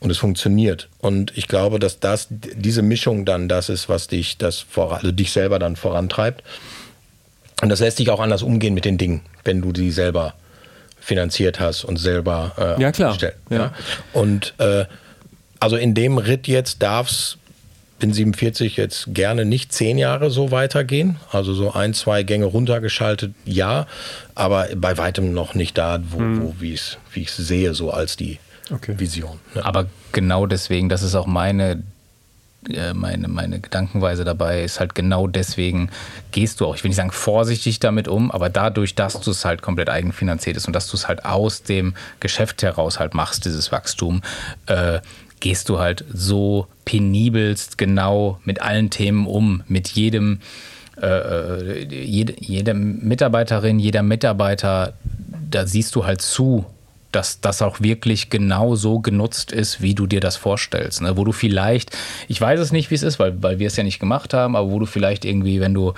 Und es funktioniert. Und ich glaube, dass das, diese Mischung dann das ist, was dich, das vor, also dich selber dann vorantreibt. Und das lässt sich auch anders umgehen mit den Dingen, wenn du die selber finanziert hast und selber äh, ja, klar. Ja. ja. Und äh, also in dem Ritt jetzt darf es, bin 47 jetzt gerne nicht zehn Jahre so weitergehen. Also so ein, zwei Gänge runtergeschaltet, ja, aber bei weitem noch nicht da, wo, hm. wo wie ich es sehe, so als die okay. Vision. Ne? Aber genau deswegen, das ist auch meine äh, meine, meine Gedankenweise dabei ist halt genau deswegen gehst du auch, ich will nicht sagen vorsichtig damit um, aber dadurch, dass du es halt komplett eigenfinanziert ist und dass du es halt aus dem Geschäft heraus halt machst, dieses Wachstum, äh, gehst du halt so penibelst genau mit allen Themen um, mit jedem, äh, äh, jede, jeder Mitarbeiterin, jeder Mitarbeiter, da siehst du halt zu, dass das auch wirklich genau so genutzt ist, wie du dir das vorstellst. Ne? Wo du vielleicht, ich weiß es nicht, wie es ist, weil, weil wir es ja nicht gemacht haben, aber wo du vielleicht irgendwie, wenn du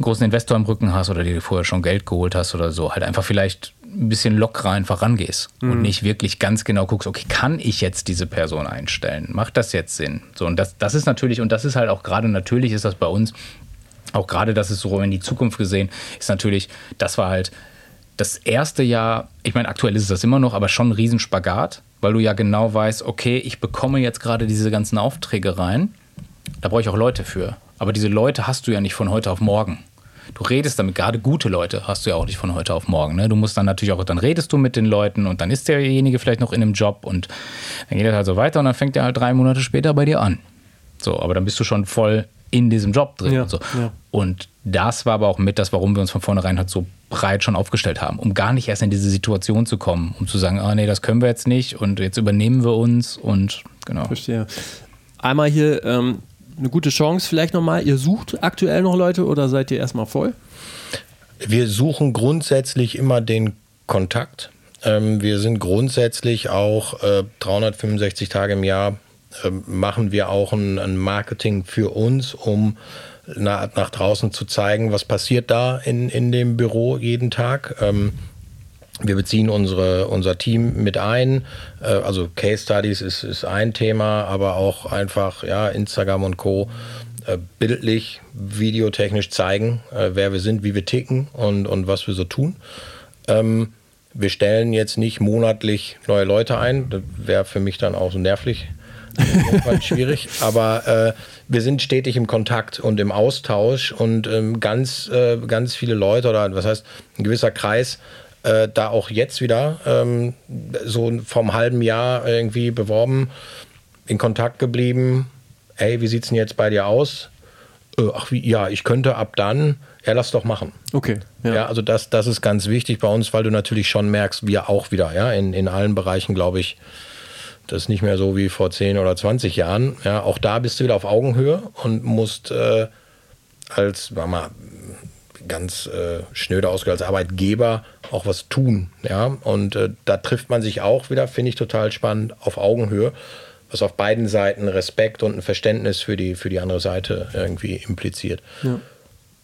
einen großen Investor im Rücken hast oder dir vorher schon Geld geholt hast oder so, halt einfach vielleicht ein bisschen lockerer einfach rangehst mhm. und nicht wirklich ganz genau guckst, okay, kann ich jetzt diese Person einstellen? Macht das jetzt Sinn? So, und das, das ist natürlich, und das ist halt auch gerade natürlich ist das bei uns, auch gerade das ist so in die Zukunft gesehen, ist natürlich, das war halt das erste Jahr, ich meine, aktuell ist es das immer noch, aber schon ein Riesenspagat, weil du ja genau weißt, okay, ich bekomme jetzt gerade diese ganzen Aufträge rein. Da brauche ich auch Leute für. Aber diese Leute hast du ja nicht von heute auf morgen. Du redest damit, gerade gute Leute hast du ja auch nicht von heute auf morgen. Ne? Du musst dann natürlich auch, dann redest du mit den Leuten und dann ist derjenige vielleicht noch in einem Job und dann geht er halt so weiter und dann fängt er halt drei Monate später bei dir an. So, aber dann bist du schon voll in diesem Job drin. Ja, und, so. ja. und das war aber auch mit das, warum wir uns von vornherein halt so breit schon aufgestellt haben, um gar nicht erst in diese Situation zu kommen, um zu sagen, ah nee, das können wir jetzt nicht und jetzt übernehmen wir uns und genau. Verstehe. Einmal hier ähm, eine gute Chance vielleicht nochmal. Ihr sucht aktuell noch Leute oder seid ihr erstmal voll? Wir suchen grundsätzlich immer den Kontakt. Ähm, wir sind grundsätzlich auch äh, 365 Tage im Jahr äh, machen wir auch ein, ein, Marketing für uns, um nach, nach draußen zu zeigen, was passiert da in, in dem Büro jeden Tag. Ähm, wir beziehen unsere, unser Team mit ein. Äh, also Case Studies ist, ist ein Thema, aber auch einfach ja, Instagram und Co. Äh, bildlich, videotechnisch zeigen, äh, wer wir sind, wie wir ticken und, und was wir so tun. Ähm, wir stellen jetzt nicht monatlich neue Leute ein. Das wäre für mich dann auch so nervlich. schwierig, aber äh, wir sind stetig im Kontakt und im Austausch und ähm, ganz, äh, ganz viele Leute oder was heißt ein gewisser Kreis äh, da auch jetzt wieder ähm, so vom halben Jahr irgendwie beworben, in Kontakt geblieben. Ey, wie sieht's denn jetzt bei dir aus? Äh, ach, wie, ja, ich könnte ab dann. Ja, lass doch machen. Okay. Ja, ja also das, das ist ganz wichtig bei uns, weil du natürlich schon merkst, wir auch wieder, ja, in, in allen Bereichen, glaube ich, das ist nicht mehr so wie vor 10 oder 20 Jahren. Ja, auch da bist du wieder auf Augenhöhe und musst äh, als, sag mal, ganz äh, schnöde ausgedrückt als Arbeitgeber auch was tun. Ja? Und äh, da trifft man sich auch wieder, finde ich total spannend, auf Augenhöhe, was auf beiden Seiten Respekt und ein Verständnis für die, für die andere Seite irgendwie impliziert. Ja,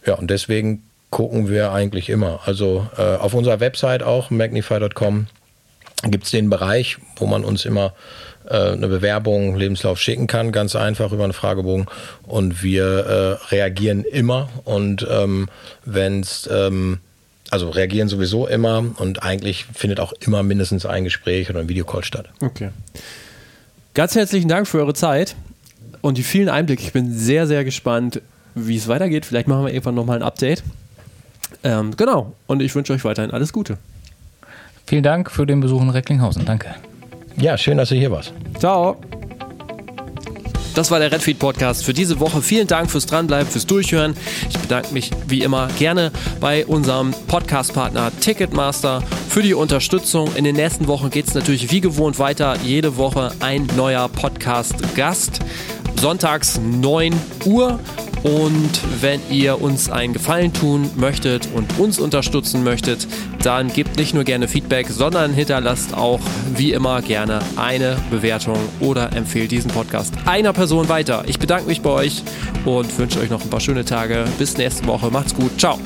ja und deswegen gucken wir eigentlich immer. Also äh, auf unserer Website auch, magnify.com, gibt es den Bereich, wo man uns immer eine Bewerbung, Lebenslauf schicken kann, ganz einfach über einen Fragebogen. Und wir äh, reagieren immer. Und ähm, wenn es, ähm, also reagieren sowieso immer und eigentlich findet auch immer mindestens ein Gespräch oder ein Videocall statt. Okay. Ganz herzlichen Dank für eure Zeit und die vielen Einblicke. Ich bin sehr, sehr gespannt, wie es weitergeht. Vielleicht machen wir irgendwann nochmal ein Update. Ähm, genau. Und ich wünsche euch weiterhin alles Gute. Vielen Dank für den Besuch in Recklinghausen. Danke. Ja, schön, dass du hier warst. Ciao. Das war der Redfeed Podcast für diese Woche. Vielen Dank fürs Dranbleiben, fürs Durchhören. Ich bedanke mich wie immer gerne bei unserem Podcast-Partner Ticketmaster für die Unterstützung. In den nächsten Wochen geht es natürlich wie gewohnt weiter. Jede Woche ein neuer Podcast-Gast. Sonntags 9 Uhr. Und wenn ihr uns einen Gefallen tun möchtet und uns unterstützen möchtet, dann gebt nicht nur gerne Feedback, sondern hinterlasst auch wie immer gerne eine Bewertung oder empfehlt diesen Podcast einer Person weiter. Ich bedanke mich bei euch und wünsche euch noch ein paar schöne Tage. Bis nächste Woche. Macht's gut. Ciao.